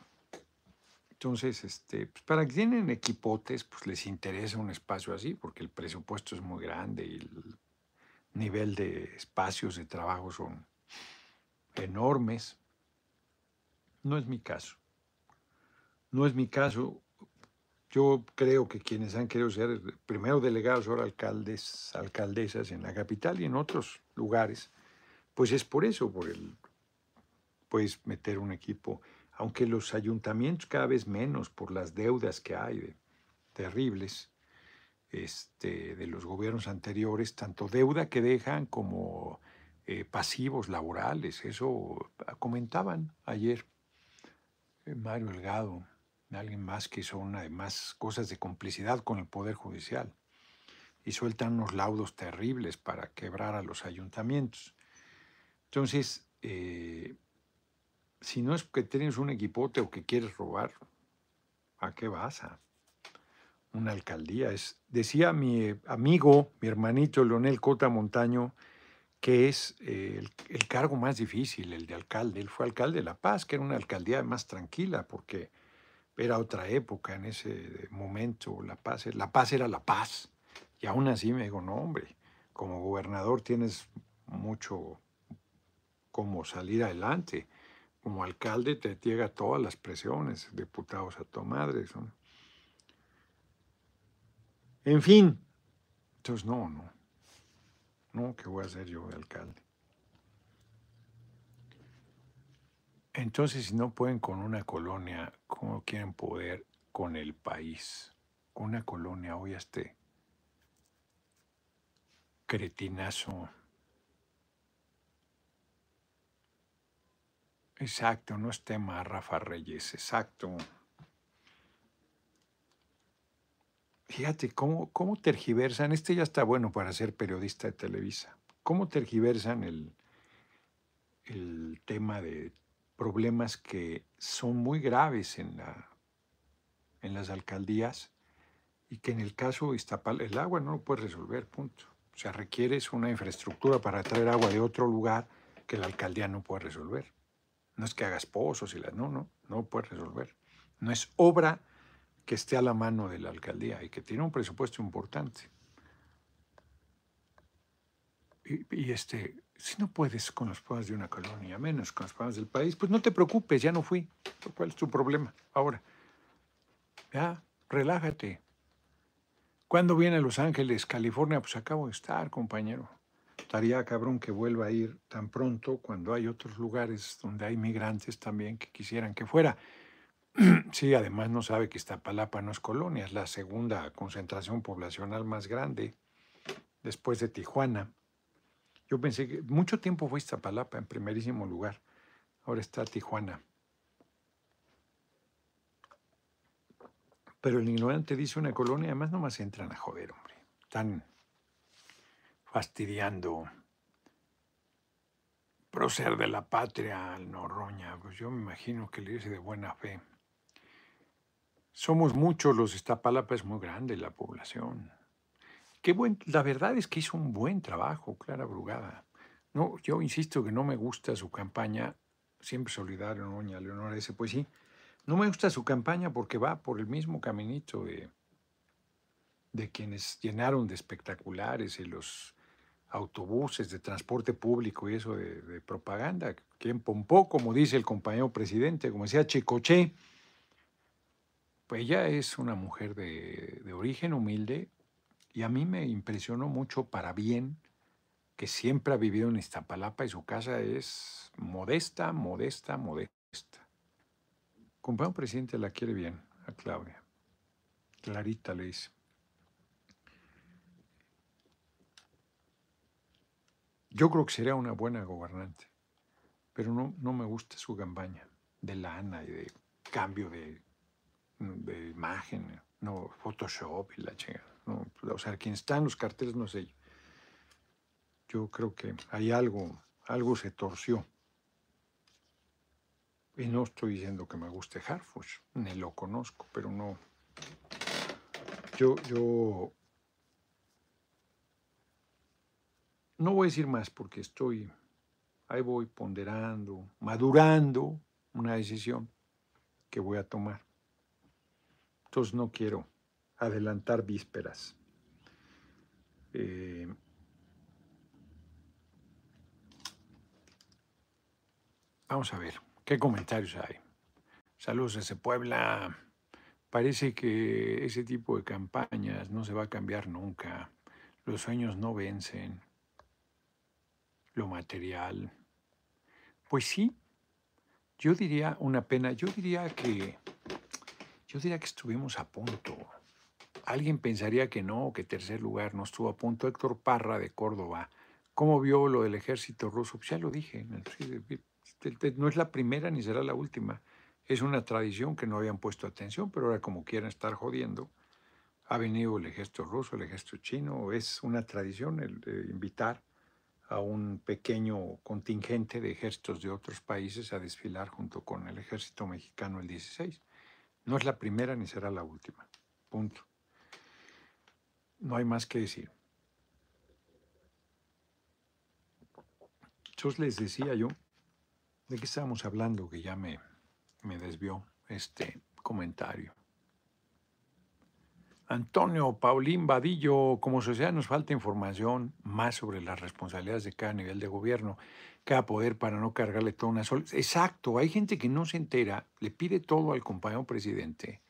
Entonces, este, pues para que tienen equipotes, pues les interesa un espacio así, porque el presupuesto es muy grande y el nivel de espacios de trabajo son enormes. No es mi caso. No es mi caso. Yo creo que quienes han querido ser primero delegados, ahora alcaldes, alcaldesas en la capital y en otros lugares, pues es por eso, por el, puedes meter un equipo, aunque los ayuntamientos cada vez menos por las deudas que hay terribles este, de los gobiernos anteriores, tanto deuda que dejan como eh, pasivos laborales, eso comentaban ayer. Eh, Mario Delgado, alguien más que hizo una de más cosas de complicidad con el Poder Judicial y sueltan unos laudos terribles para quebrar a los ayuntamientos. Entonces, eh, si no es que tienes un equipote o que quieres robar, ¿a qué vas a? Una alcaldía. Es, decía mi amigo, mi hermanito Leonel Cota Montaño, que es eh, el, cargo más difícil, el de alcalde. Él fue alcalde de La Paz, que era una alcaldía más tranquila, porque era otra época en ese momento. La Paz, la paz era la paz. Y aún así me digo, no, hombre, como gobernador tienes mucho como salir adelante. Como alcalde te llega todas las presiones, diputados a tu madre. En fin, entonces no, no. No, ¿qué voy a hacer yo de alcalde? Entonces, si no pueden con una colonia, ¿cómo quieren poder con el país? Una colonia, hoy este, cretinazo. Exacto, no es tema Rafa Reyes, exacto. Fíjate cómo, cómo tergiversan, este ya está bueno para ser periodista de Televisa, cómo tergiversan el, el tema de problemas que son muy graves en, la, en las alcaldías y que en el caso de el agua no lo puede resolver, punto. O sea, requieres una infraestructura para traer agua de otro lugar que la alcaldía no puede resolver. No es que hagas pozos y la, no, no, no puede resolver. No es obra que esté a la mano de la alcaldía y que tiene un presupuesto importante. Y, este, si no puedes con los problemas de una colonia, menos con los problemas del país, pues no te preocupes, ya no fui. ¿Cuál es tu problema? Ahora, ya, relájate. ¿Cuándo viene a Los Ángeles, California? Pues acabo de estar, compañero. Estaría cabrón que vuelva a ir tan pronto cuando hay otros lugares donde hay migrantes también que quisieran que fuera. Sí, además no sabe que Iztapalapa no es colonia, es la segunda concentración poblacional más grande después de Tijuana. Yo pensé que mucho tiempo fue Iztapalapa en primerísimo lugar, ahora está Tijuana. Pero el ignorante dice una colonia, además nomás entran a joder, hombre. Están fastidiando prócer de la patria al Noroña. Pues yo me imagino que le dice de buena fe. Somos muchos, los Iztapalapa es muy grande la población. Buen, la verdad es que hizo un buen trabajo, Clara Brugada. No, yo insisto que no me gusta su campaña, siempre solidario, doña Leonora ese, pues sí, no me gusta su campaña porque va por el mismo caminito de, de quienes llenaron de espectaculares y los autobuses de transporte público y eso de, propaganda. Quien pompó, como dice el compañero presidente, como decía Checoche, pues ella es una mujer de, origen humilde y a mí me impresionó mucho para bien que siempre ha vivido en Iztapalapa y su casa es modesta, modesta, modesta. Compañero presidente la quiere bien a Claudia. Clarita le dice. Yo creo que sería una buena gobernante, pero no, no me gusta su campaña de lana y de cambio de, de imagen, no Photoshop y la chingada. No, o sea, quien está en los carteles no sé yo. Yo creo que hay algo, algo se torció. Y no estoy diciendo que me guste Harfush, ni lo conozco, pero no. Yo, yo no voy a decir más porque estoy, ahí voy ponderando, madurando una decisión que voy a tomar. Entonces no quiero adelantar vísperas. Eh, vamos a ver, ¿qué comentarios hay? Saludos desde Puebla. Parece que ese tipo de campañas no se va a cambiar nunca. Los sueños no vencen lo material. Pues sí, yo diría una pena, yo diría que, yo diría que estuvimos a punto. Alguien pensaría que no, que tercer lugar no estuvo a punto. Héctor Parra de Córdoba, ¿cómo vio lo del ejército ruso? Pues ya lo dije, no es la primera ni será la última. Es una tradición que no habían puesto atención, pero ahora como quieren estar jodiendo, ha venido el ejército ruso, el ejército chino, es una tradición el de invitar a un pequeño contingente de ejércitos de otros países a desfilar junto con el ejército mexicano el 16. No es la primera ni será la última. Punto. No hay más que decir. Entonces les decía yo, ¿de qué estábamos hablando? Que ya me, me desvió este comentario. Antonio Paulín Vadillo, como sociedad nos falta información más sobre las responsabilidades de cada nivel de gobierno, cada poder para no cargarle toda una sola. Exacto, hay gente que no se entera, le pide todo al compañero presidente.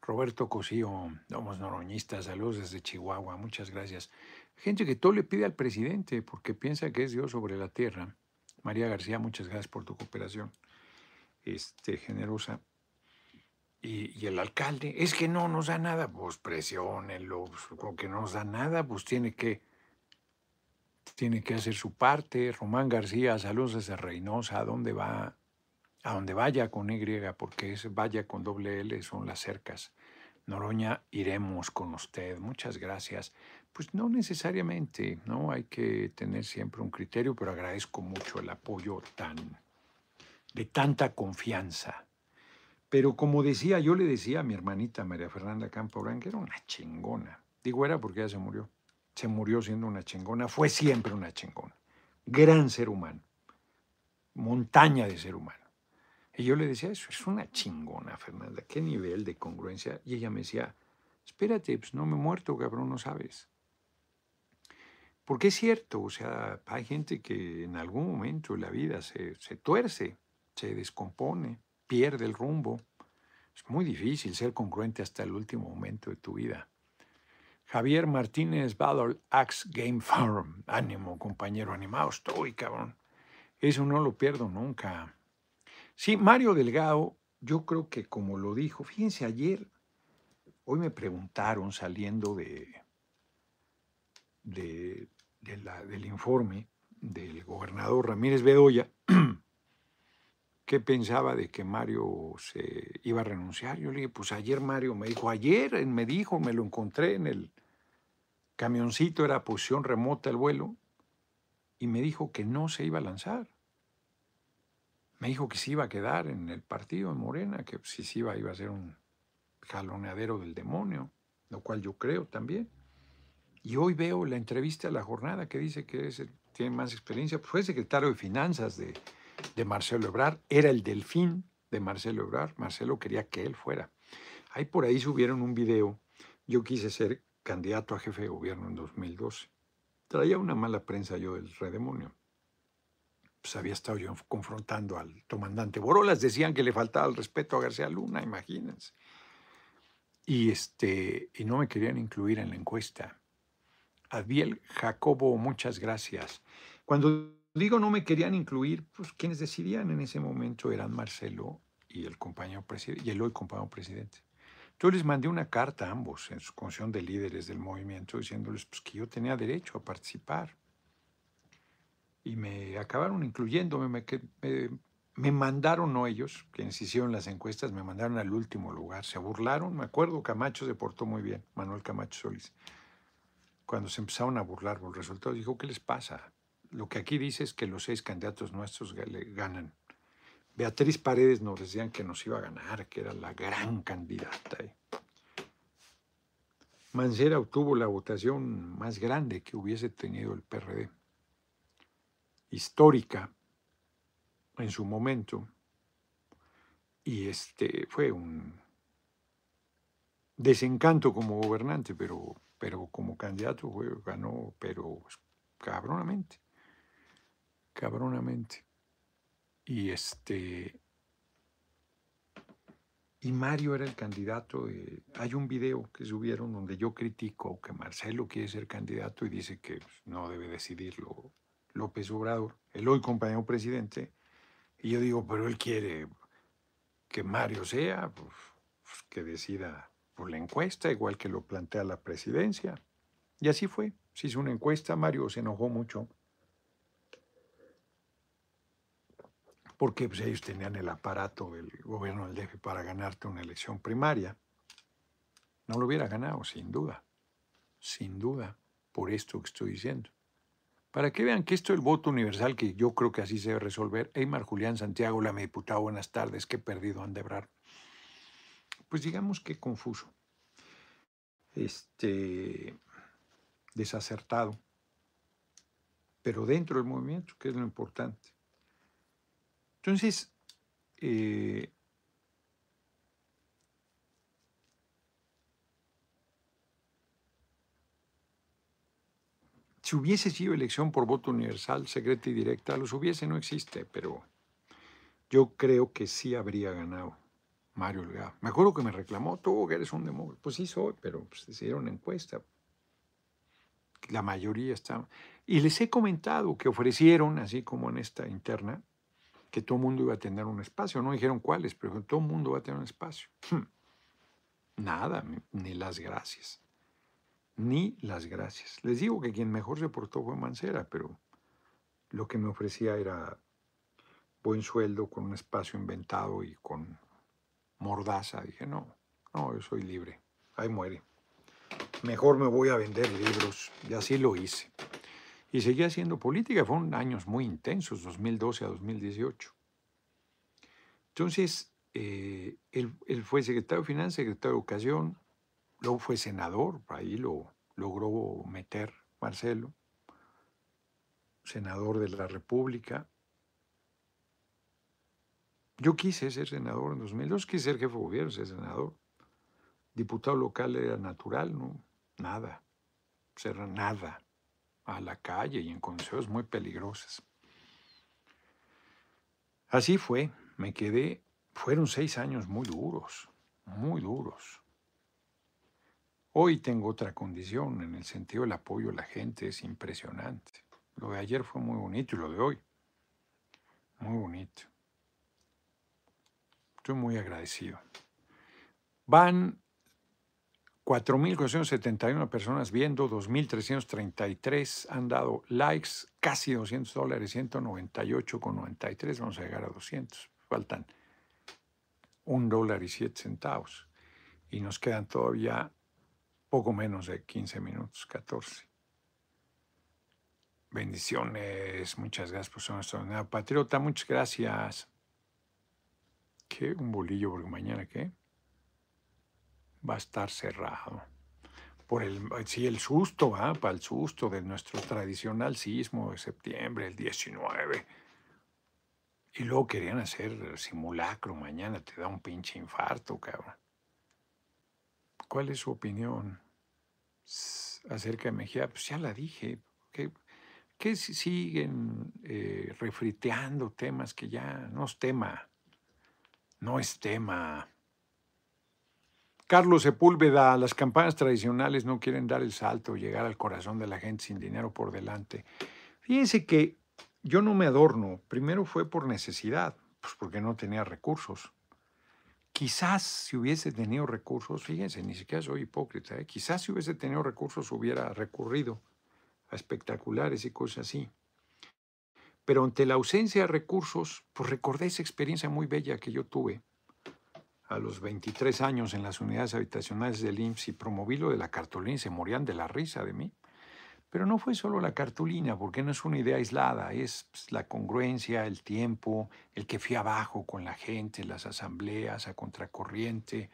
Roberto Cosío, somos noroñistas, saludos desde Chihuahua, muchas gracias. Gente que todo le pide al presidente porque piensa que es Dios sobre la tierra. María García, muchas gracias por tu cooperación este, generosa. Y, el alcalde, es que no nos da nada, pues presiónenlo, pues, con que no nos da nada, pues tiene que... tiene que hacer su parte. Román García, saludos desde Reynosa, ¿a dónde va? A donde vaya con Y, porque es vaya con doble L, son las cercas. Noroña, iremos con usted. Muchas gracias. Pues no necesariamente, ¿no? Hay que tener siempre un criterio, pero agradezco mucho el apoyo tan de tanta confianza. Pero como decía, yo le decía a mi hermanita María Fernanda Campo que era una chingona. Digo, era porque ella se murió. Se murió siendo una chingona. Fue siempre una chingona. Gran ser humano. Montaña de ser humano. Y yo le decía, eso es una chingona, Fernanda. ¿Qué nivel de congruencia? Y ella me decía, espérate, pues no me he muerto, cabrón, no sabes. Porque es cierto, o sea, hay gente que en algún momento de la vida se, se tuerce, se descompone pierde el rumbo. Es muy difícil ser congruente hasta el último momento de tu vida. Javier Martínez Battle Axe Game Farm. Ánimo, compañero, animado estoy, cabrón. Eso no lo pierdo nunca. Sí, Mario Delgado, yo creo que como lo dijo, fíjense, ayer, hoy me preguntaron saliendo de, de, del informe del gobernador Ramírez Bedoya, qué pensaba de que Mario se iba a renunciar. Yo le dije, pues ayer Mario me dijo, ayer me dijo, me lo encontré en el camioncito, era posición remota el vuelo, y me dijo que no se iba a lanzar. Me dijo que se iba a quedar en el partido en Morena, que si se iba, iba a ser un jaloneadero del demonio, lo cual yo creo también. Y hoy veo la entrevista a la jornada que dice que tiene más experiencia, pues fue secretario de Finanzas de, de Marcelo Ebrard, era el delfín de Marcelo Ebrard. Marcelo quería que él fuera. Ahí por ahí subieron un video. Yo quise ser candidato a jefe de gobierno en 2012. Traía una mala prensa yo del redemonio. Pues había estado yo confrontando al comandante Borolas. Decían que le faltaba el respeto a García Luna, imagínense. Y, este, y no me querían incluir en la encuesta. Adviel Jacobo, muchas gracias. Cuando Digo, no me querían incluir, pues quienes decidían en ese momento eran Marcelo y el compañero y el hoy compañero presidente. Yo les mandé una carta a ambos en su condición de líderes del movimiento diciéndoles pues, que yo tenía derecho a participar. Y me acabaron incluyéndome, me, me, me mandaron, no ellos, quienes hicieron las encuestas, me mandaron al último lugar. Se burlaron, me acuerdo, Camacho se portó muy bien, Manuel Camacho Solís. Cuando se empezaron a burlar por el resultado, dijo, ¿qué les pasa? Lo que aquí dice es que los seis candidatos nuestros ganan. Beatriz Paredes nos decían que nos iba a ganar, que era la gran candidata. Mancera obtuvo la votación más grande que hubiese tenido el PRD. Histórica en su momento. Y este fue un desencanto como gobernante, pero, pero como candidato ganó, pero cabronamente cabronamente. Y este. Y Mario era el candidato. hay un video que subieron donde yo critico que Marcelo quiere ser candidato y dice que no debe decidirlo López Obrador, el hoy compañero presidente. Y yo digo, pero él quiere que Mario sea, pues, pues, que decida por la encuesta, igual que lo plantea la presidencia. Y así fue. Se hizo una encuesta, Mario se enojó mucho porque pues, ellos tenían el aparato del gobierno del DF para ganarte una elección primaria. No lo hubiera ganado, sin duda, sin duda, por esto que estoy diciendo. Para que vean que esto es el voto universal, que yo creo que así se debe resolver, Eymar Julián Santiago, la diputado, buenas tardes, he perdido Andebrar. Pues digamos que confuso, este, desacertado, pero dentro del movimiento, que es lo importante. Entonces, eh, si hubiese sido elección por voto universal, secreta y directa, los hubiese, no existe, pero yo creo que sí habría ganado Mario Delgado. Me acuerdo que me reclamó, tú que eres un demócrata. Pues sí soy, pero pues, hicieron encuesta. La mayoría está... Y les he comentado que ofrecieron, así como en esta interna, que todo el mundo iba a tener un espacio. No dijeron cuáles, pero todo el mundo va a tener un espacio. Hmm. Nada, ni las gracias. ni las gracias. Les digo que quien mejor se portó fue Mancera, pero lo que me ofrecía era buen sueldo, con un espacio inventado y con mordaza. Dije, no, no, yo soy libre. Ahí muere. Mejor me voy a vender libros. Y así lo hice. Y seguí haciendo política. Fueron años muy intensos, 2012 a 2018. Entonces, eh, él, él, fue secretario de Finanzas, secretario de Educación, luego fue senador, ahí lo logró meter Marcelo, senador de la República. Yo quise ser senador en 2002, quise ser jefe de gobierno, ser senador. Diputado local era natural, ¿no? Nada. Ser nada. A la calle y en consejos muy peligrosas. Así fue. Me quedé. Fueron seis años muy duros, muy duros. Hoy tengo otra condición en el sentido del apoyo a la gente, es impresionante. Lo de ayer fue muy bonito y lo de hoy, muy bonito. Estoy muy agradecido. Van 4.471 personas viendo, 2.333 han dado likes, casi 200 dólares, 198,93, vamos a llegar a 200. Faltan un dólar y siete centavos. Y nos quedan todavía poco menos de 15 minutos, 14. Bendiciones, muchas gracias por su nuestro patriota, muchas gracias. ¿Qué? Un bolillo porque mañana qué? Va a estar cerrado. Por el, sí, el susto, ¿ah? para el susto de nuestro tradicional sismo de septiembre, el 19. Y luego querían hacer simulacro mañana, te da un pinche infarto, cabrón. ¿Cuál es su opinión acerca de Mejía? Pues ya la dije. ¿Qué, qué siguen eh, refriteando temas que ya no es tema? No es tema. Carlos Sepúlveda, las campañas tradicionales no quieren dar el salto, llegar al corazón de la gente sin dinero por delante. Fíjense que yo no me adorno. Primero fue por necesidad, pues porque no tenía recursos. Quizás si hubiese tenido recursos, fíjense, ni siquiera soy hipócrita, ¿eh? quizás si hubiese tenido recursos hubiera recurrido a espectaculares y cosas así. Pero ante la ausencia de recursos, pues recordé esa experiencia muy bella que yo tuve a los 23 años en las unidades habitacionales del IMSS y promoví lo de la cartulina y se morían de la risa de mí. Pero no fue solo la cartulina, porque no es una idea aislada, es pues, la congruencia, el tiempo, el que fui abajo con la gente, las asambleas, a contracorriente,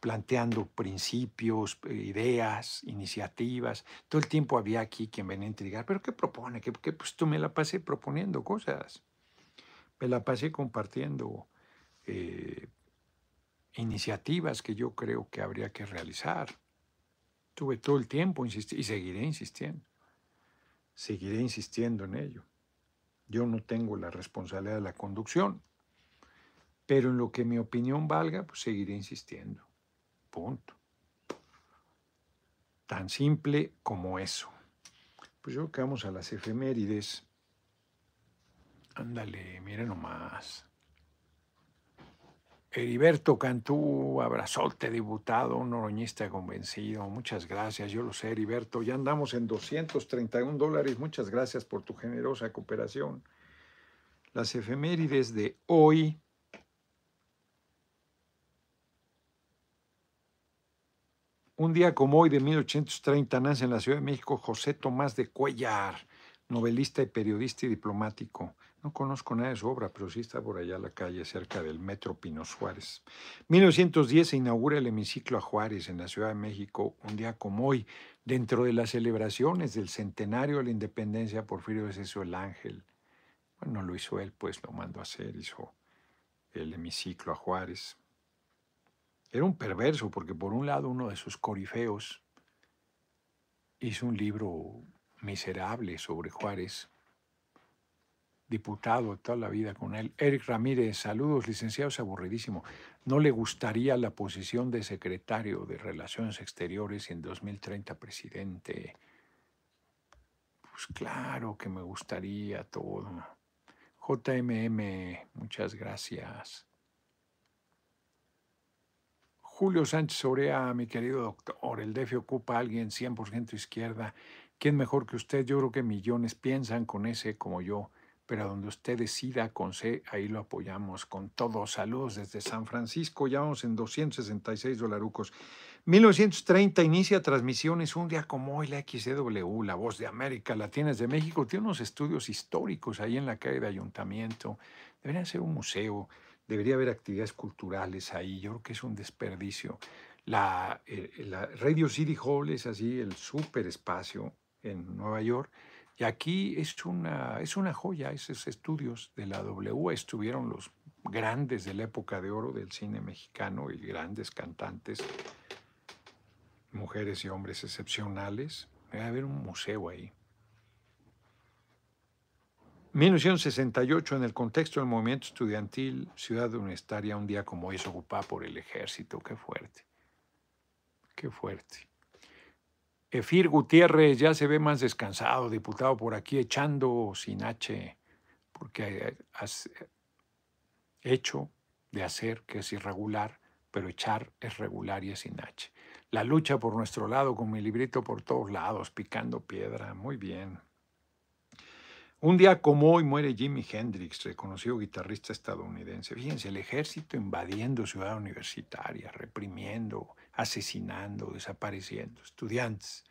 planteando principios, eh, ideas, iniciativas. Todo el tiempo había aquí quien venía a intrigar, pero ¿qué propone? ¿Qué, Pues tú me la pasé proponiendo cosas, me la pasé compartiendo eh, iniciativas que yo creo que habría que realizar. Tuve todo el tiempo insistiendo y seguiré insistiendo seguiré insistiendo en ello. Yo no tengo la responsabilidad de la conducción, pero en lo que mi opinión valga, pues seguiré insistiendo. Punto. Tan simple como eso. Pues yo que vamos a las efemérides. Ándale, mira nomás. Heriberto Cantú, abrazote, diputado, un oroñista convencido. Muchas gracias, yo lo sé, Heriberto. Ya andamos en 231 dólares. Muchas gracias por tu generosa cooperación. Las efemérides de hoy. Un día como hoy de 1830 nace en la Ciudad de México José Tomás de Cuellar, novelista y periodista y diplomático. No conozco nada de su obra, pero sí está por allá la calle, cerca del Metro Pino Suárez. 1910 se inaugura el hemiciclo a Juárez en la Ciudad de México, un día como hoy, dentro de las celebraciones del centenario de la independencia, Porfirio es eso el ángel. Bueno, no lo hizo él, pues lo mandó a hacer, hizo el hemiciclo a Juárez. Era un perverso, porque por un lado uno de sus corifeos hizo un libro miserable sobre Juárez, diputado toda la vida con él. Eric Ramírez, saludos, licenciado, es aburridísimo. ¿No le gustaría la posición de secretario de Relaciones Exteriores y en 2030 presidente? Pues claro que me gustaría todo. JMM, muchas gracias. Julio Sánchez Orea, mi querido doctor, el DF ocupa a alguien 100% izquierda. ¿Quién mejor que usted? Yo creo que millones piensan con ese como yo, pero donde usted decida con C, ahí lo apoyamos con todos. Saludos desde San Francisco, ya vamos en 266 dolarucos. 1930 inicia transmisiones un día como hoy, la La Voz de América, Latinas de México, tiene unos estudios históricos ahí en la calle de Ayuntamiento. Debería ser un museo, debería haber actividades culturales ahí. Yo creo que es un desperdicio. La, eh, la Radio City Hall es así, el super espacio en Nueva York. Y aquí es una, es una joya, esos estudios de la W estuvieron los grandes de la época de oro del cine mexicano y grandes cantantes mujeres y hombres excepcionales. Debe haber un museo ahí. 1968, en el contexto del movimiento estudiantil, Ciudad Universitaria, un día como hoy es ocupada por el ejército. Qué fuerte. Qué fuerte. Efir Gutiérrez ya se ve más descansado, diputado por aquí, echando sin H, porque has hecho de hacer, que es irregular, pero echar es regular y es sin H. La lucha por nuestro lado, con mi librito por todos lados, picando piedra. Muy bien. Un día como hoy muere Jimi Hendrix, reconocido guitarrista estadounidense. Fíjense, el ejército invadiendo ciudad universitaria, reprimiendo, asesinando, desapareciendo, estudiantes.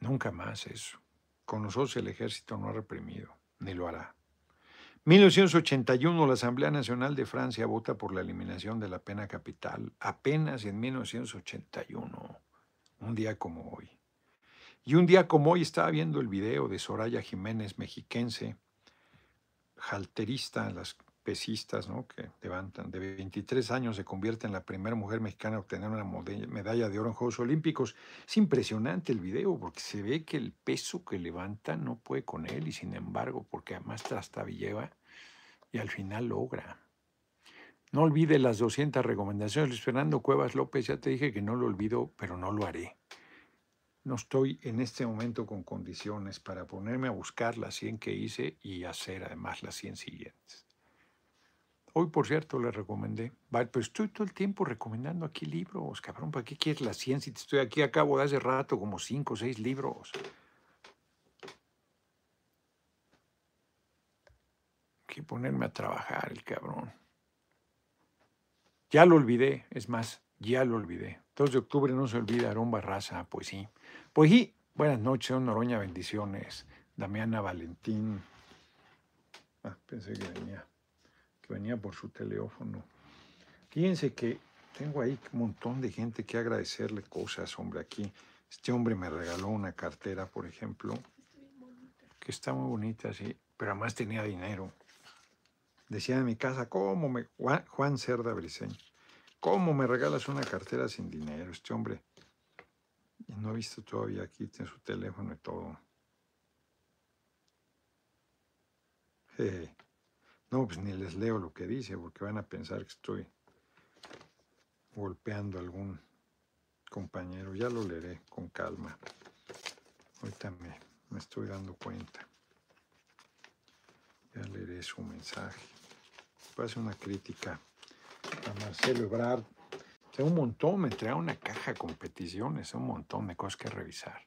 Nunca más eso. Con nosotros el ejército no ha reprimido, ni lo hará. 1981, la Asamblea Nacional de Francia vota por la eliminación de la pena capital, apenas en 1981, un día como hoy. Y un día como hoy estaba viendo el video de Soraya Jiménez, mexiquense, halterista, las pesistas, ¿no? que levantan, de 23 años se convierte en la primera mujer mexicana a obtener una medalla de oro en Juegos Olímpicos. Es impresionante el video porque se ve que el peso que levanta no puede con él y sin embargo, porque además trastabilleva y al final logra. No olvide las 200 recomendaciones. Luis Fernando Cuevas López, ya te dije que no lo olvido, pero no lo haré. No estoy en este momento con condiciones para ponerme a buscar las 100 que hice y hacer además las 100 siguientes. Hoy, por cierto, le recomendé. Vale, pero estoy todo el tiempo recomendando aquí libros, cabrón. ¿Para qué quieres la ciencia? Estoy aquí, acabo de hace rato, como cinco o seis libros. Hay que ponerme a trabajar, el cabrón. Ya lo olvidé, es más, ya lo olvidé. 2 de octubre no se olvida, Aarón Barraza, pues sí. Pues sí, buenas noches, Noroña, bendiciones. Damiana Valentín. Ah, pensé que venía venía por su teléfono. Fíjense que tengo ahí un montón de gente que agradecerle cosas, hombre, aquí. Este hombre me regaló una cartera, por ejemplo, que está muy bonita, sí, pero además tenía dinero. Decía en mi casa, ¿cómo me... Juan Cerda Briseño, ¿cómo me regalas una cartera sin dinero? Este hombre, no he visto todavía aquí, tiene su teléfono y todo. No, pues ni les leo lo que dice porque van a pensar que estoy golpeando a algún compañero. Ya lo leeré con calma. Ahorita me, me estoy dando cuenta. Ya leeré su mensaje. Pase una crítica a Marcelo Ebrard. Un montón, me trae una caja de competiciones, un montón de cosas que revisar.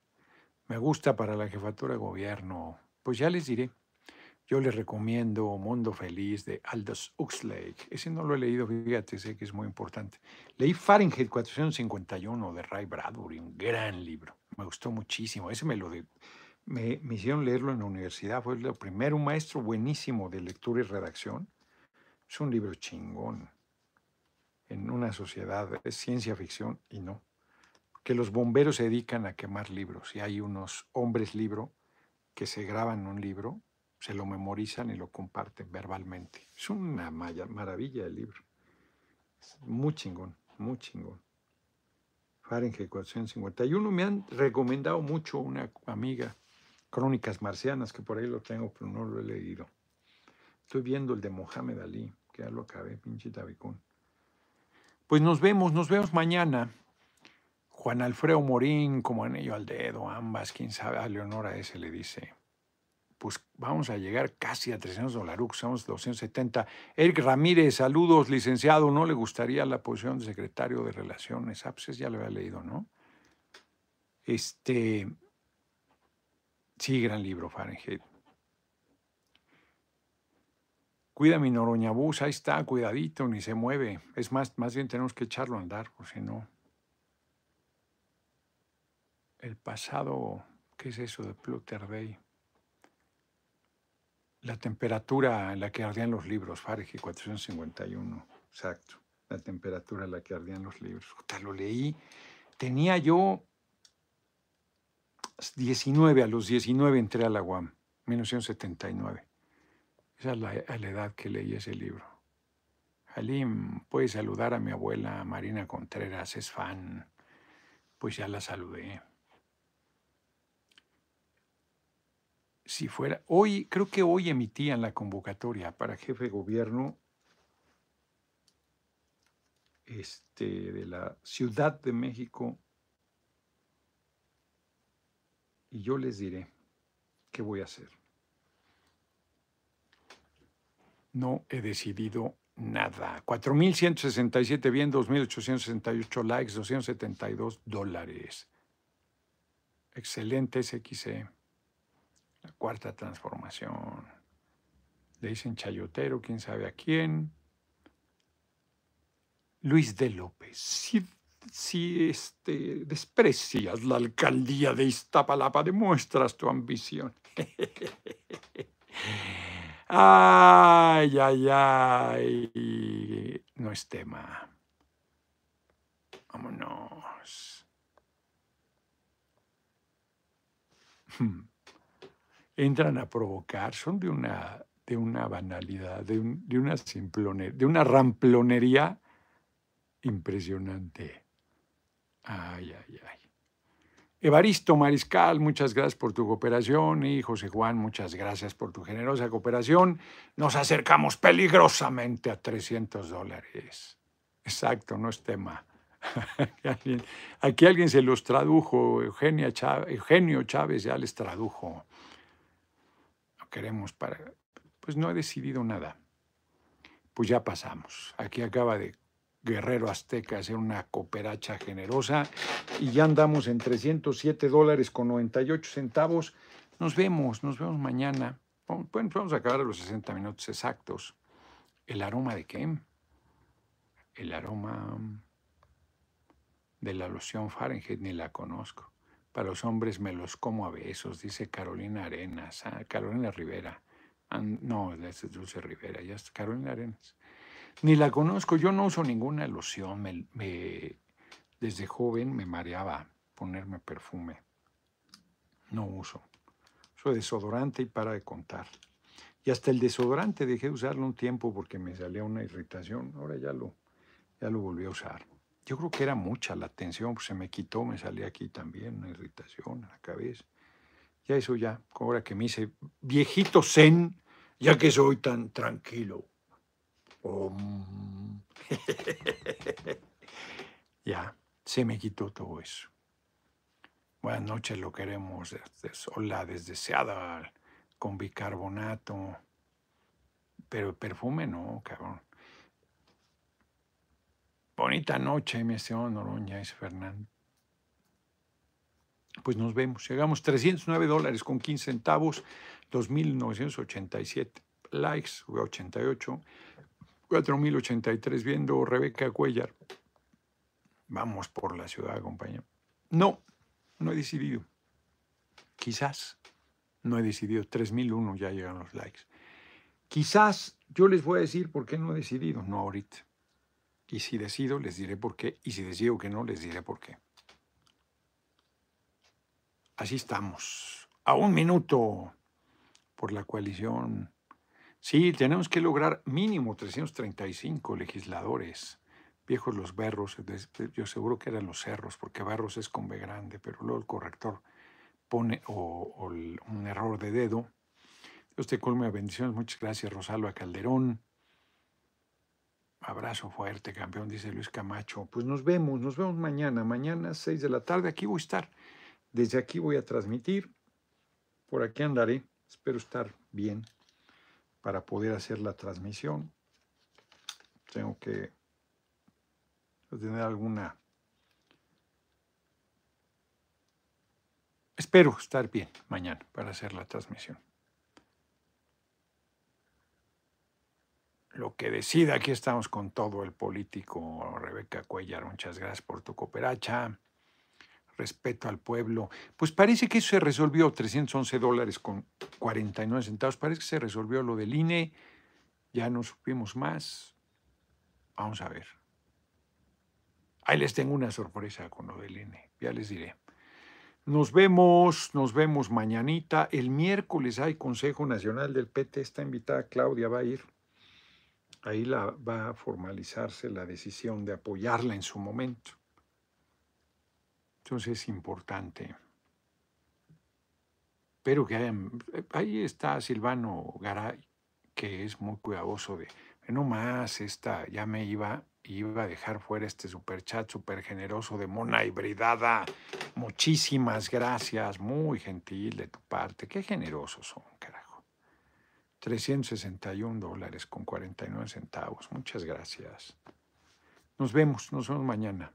Me gusta para la jefatura de gobierno. Pues ya les diré. Yo les recomiendo Mundo Feliz de Aldous Huxley. Ese no lo he leído, fíjate, sé que es muy importante. Leí Fahrenheit 451 de Ray Bradbury, un gran libro. Me gustó muchísimo. Ese me lo de, me, me, hicieron leerlo en la universidad. Fue lo primero, un maestro buenísimo de lectura y redacción. Es un libro chingón. En una sociedad es ciencia ficción y no. Que los bomberos se dedican a quemar libros y hay unos hombres libro que se graban un libro se lo memorizan y lo comparten verbalmente. Es una maravilla el libro. Es muy chingón, muy chingón. Fahrenheit 451. Me han recomendado mucho una amiga, Crónicas Marcianas, que por ahí lo tengo, pero no lo he leído. Estoy viendo el de Mohamed Ali, que ya lo acabé, pinche tabicón. Pues nos vemos, nos vemos mañana. Juan Alfredo Morín, como anillo al dedo, ambas, quién sabe, a Leonora ese le dice pues vamos a llegar casi a 300 dólares, somos 270. Eric Ramírez, saludos, licenciado, ¿no le gustaría la posición de secretario de Relaciones? Ah, pues ya lo había leído, ¿no? Este, sí, gran libro, Fahrenheit. Cuida mi Noroñabús, ahí está, cuidadito, ni se mueve. Es más, más bien tenemos que echarlo a andar, por si no. El pasado, ¿qué es eso de Pluter Day? La temperatura en la que ardían los libros, Fahrenheit 451, exacto. La temperatura en la que ardían los libros. Te lo leí. Tenía yo 19, a los 19 entré a la UAM, 1979. Esa es la, edad que leí ese libro. Halim, puedes saludar a mi abuela Marina Contreras, es fan. Pues ya la saludé. Si fuera, hoy, creo que hoy emitían la convocatoria para jefe de gobierno este, de la Ciudad de México. Y yo les diré qué voy a hacer. No he decidido nada. 4.167 bien, 2.868 likes, 272 dólares. Excelente SXE. Cuarta transformación. Le dicen chayotero, quién sabe a quién. Luis de López. Si, si este, desprecias la alcaldía de Iztapalapa, demuestras tu ambición. Ay, ay, ay. No es tema. Vámonos. Hmm. Entran a provocar, son de una, de una banalidad, de, una simplonería, de una ramplonería impresionante. Ay, ay, ay. Evaristo Mariscal, muchas gracias por tu cooperación y José Juan, muchas gracias por tu generosa cooperación. Nos acercamos peligrosamente a 300 dólares. Exacto, no es tema. Aquí alguien se los tradujo, Eugenia Eugenio Chávez ya les tradujo. Queremos para... Pues no he decidido nada. Pues ya pasamos. Aquí acaba de Guerrero Azteca hacer una cooperacha generosa y ya andamos en 307 dólares con 98 centavos. Nos vemos, nos vemos mañana. Bueno, vamos a acabar los 60 minutos exactos. ¿El aroma de qué? El aroma de la loción Fahrenheit ni la conozco. Para los hombres me los como a besos, dice Carolina Arenas. Ah, Carolina Rivera. No, es Dulce Rivera, ya está. Carolina Arenas. Ni la conozco, yo no uso ninguna loción. Desde joven me mareaba ponerme perfume. No uso. Uso desodorante y para de contar. Y hasta el desodorante dejé de usarlo un tiempo porque me salía una irritación. Ahora ya lo, ya lo volví a usar. Yo creo que era mucha la tensión, pues se me quitó, me salía aquí también una irritación en la cabeza. Ya eso ya, ahora que me hice viejito zen, ya que soy tan tranquilo. ya, se me quitó todo eso. Buenas noches, lo queremos sola, desdeseada, con bicarbonato. Pero perfume no, cabrón. Bonita noche, mi estimado Noroña, es Fernando. Pues nos vemos. Llegamos 309 dólares con 15 centavos, 2.987 likes, 88. 4083 viendo Rebeca Cuellar. Vamos por la ciudad, compañero. No, no he decidido. Quizás no he decidido. 3001 ya llegan los likes. Quizás yo les voy a decir por qué no he decidido, no ahorita. Y si decido, les diré por qué. Y si decido que no, les diré por qué. Así estamos. A un minuto por la coalición Sí, tenemos que lograr mínimo 335 legisladores. Viejos los berros, yo seguro que eran los cerros, porque barros es con B grande, pero luego el corrector pone o, un error de dedo. Dios te colme bendiciones. Muchas gracias, Rosalba Calderón. Abrazo fuerte, campeón, dice Luis Camacho. Pues nos vemos, nos vemos mañana. Mañana, a 6 de la tarde, aquí voy a estar. Desde aquí voy a transmitir. Por aquí andaré Espero estar bien para poder hacer la transmisión. Tengo que tener alguna... Espero estar bien mañana para hacer la transmisión. Lo que decida, aquí estamos con todo el político Rebeca Cuellar. Muchas gracias por tu cooperacha respeto al pueblo. Pues parece que eso se resolvió, 311 dólares con 49 centavos. Parece que se resolvió lo del INE, ya no supimos más. Vamos a ver. Ahí les tengo una sorpresa con lo del INE, ya les diré. Nos vemos, nos vemos mañanita. El miércoles hay Consejo Nacional del PT, está invitada Claudia, va a ir. Ahí la, va a formalizarse la decisión de apoyarla en su momento. Entonces es importante. Pero que ahí está Silvano Garay, que es muy cuidadoso de, no más, esta, ya me iba, iba a dejar fuera este superchat súper generoso de Mona Hibridada. Muchísimas gracias, muy gentil de tu parte. Qué generosos son, carajo. 361 dólares con 49 centavos. Muchas gracias. Nos vemos, nos vemos mañana.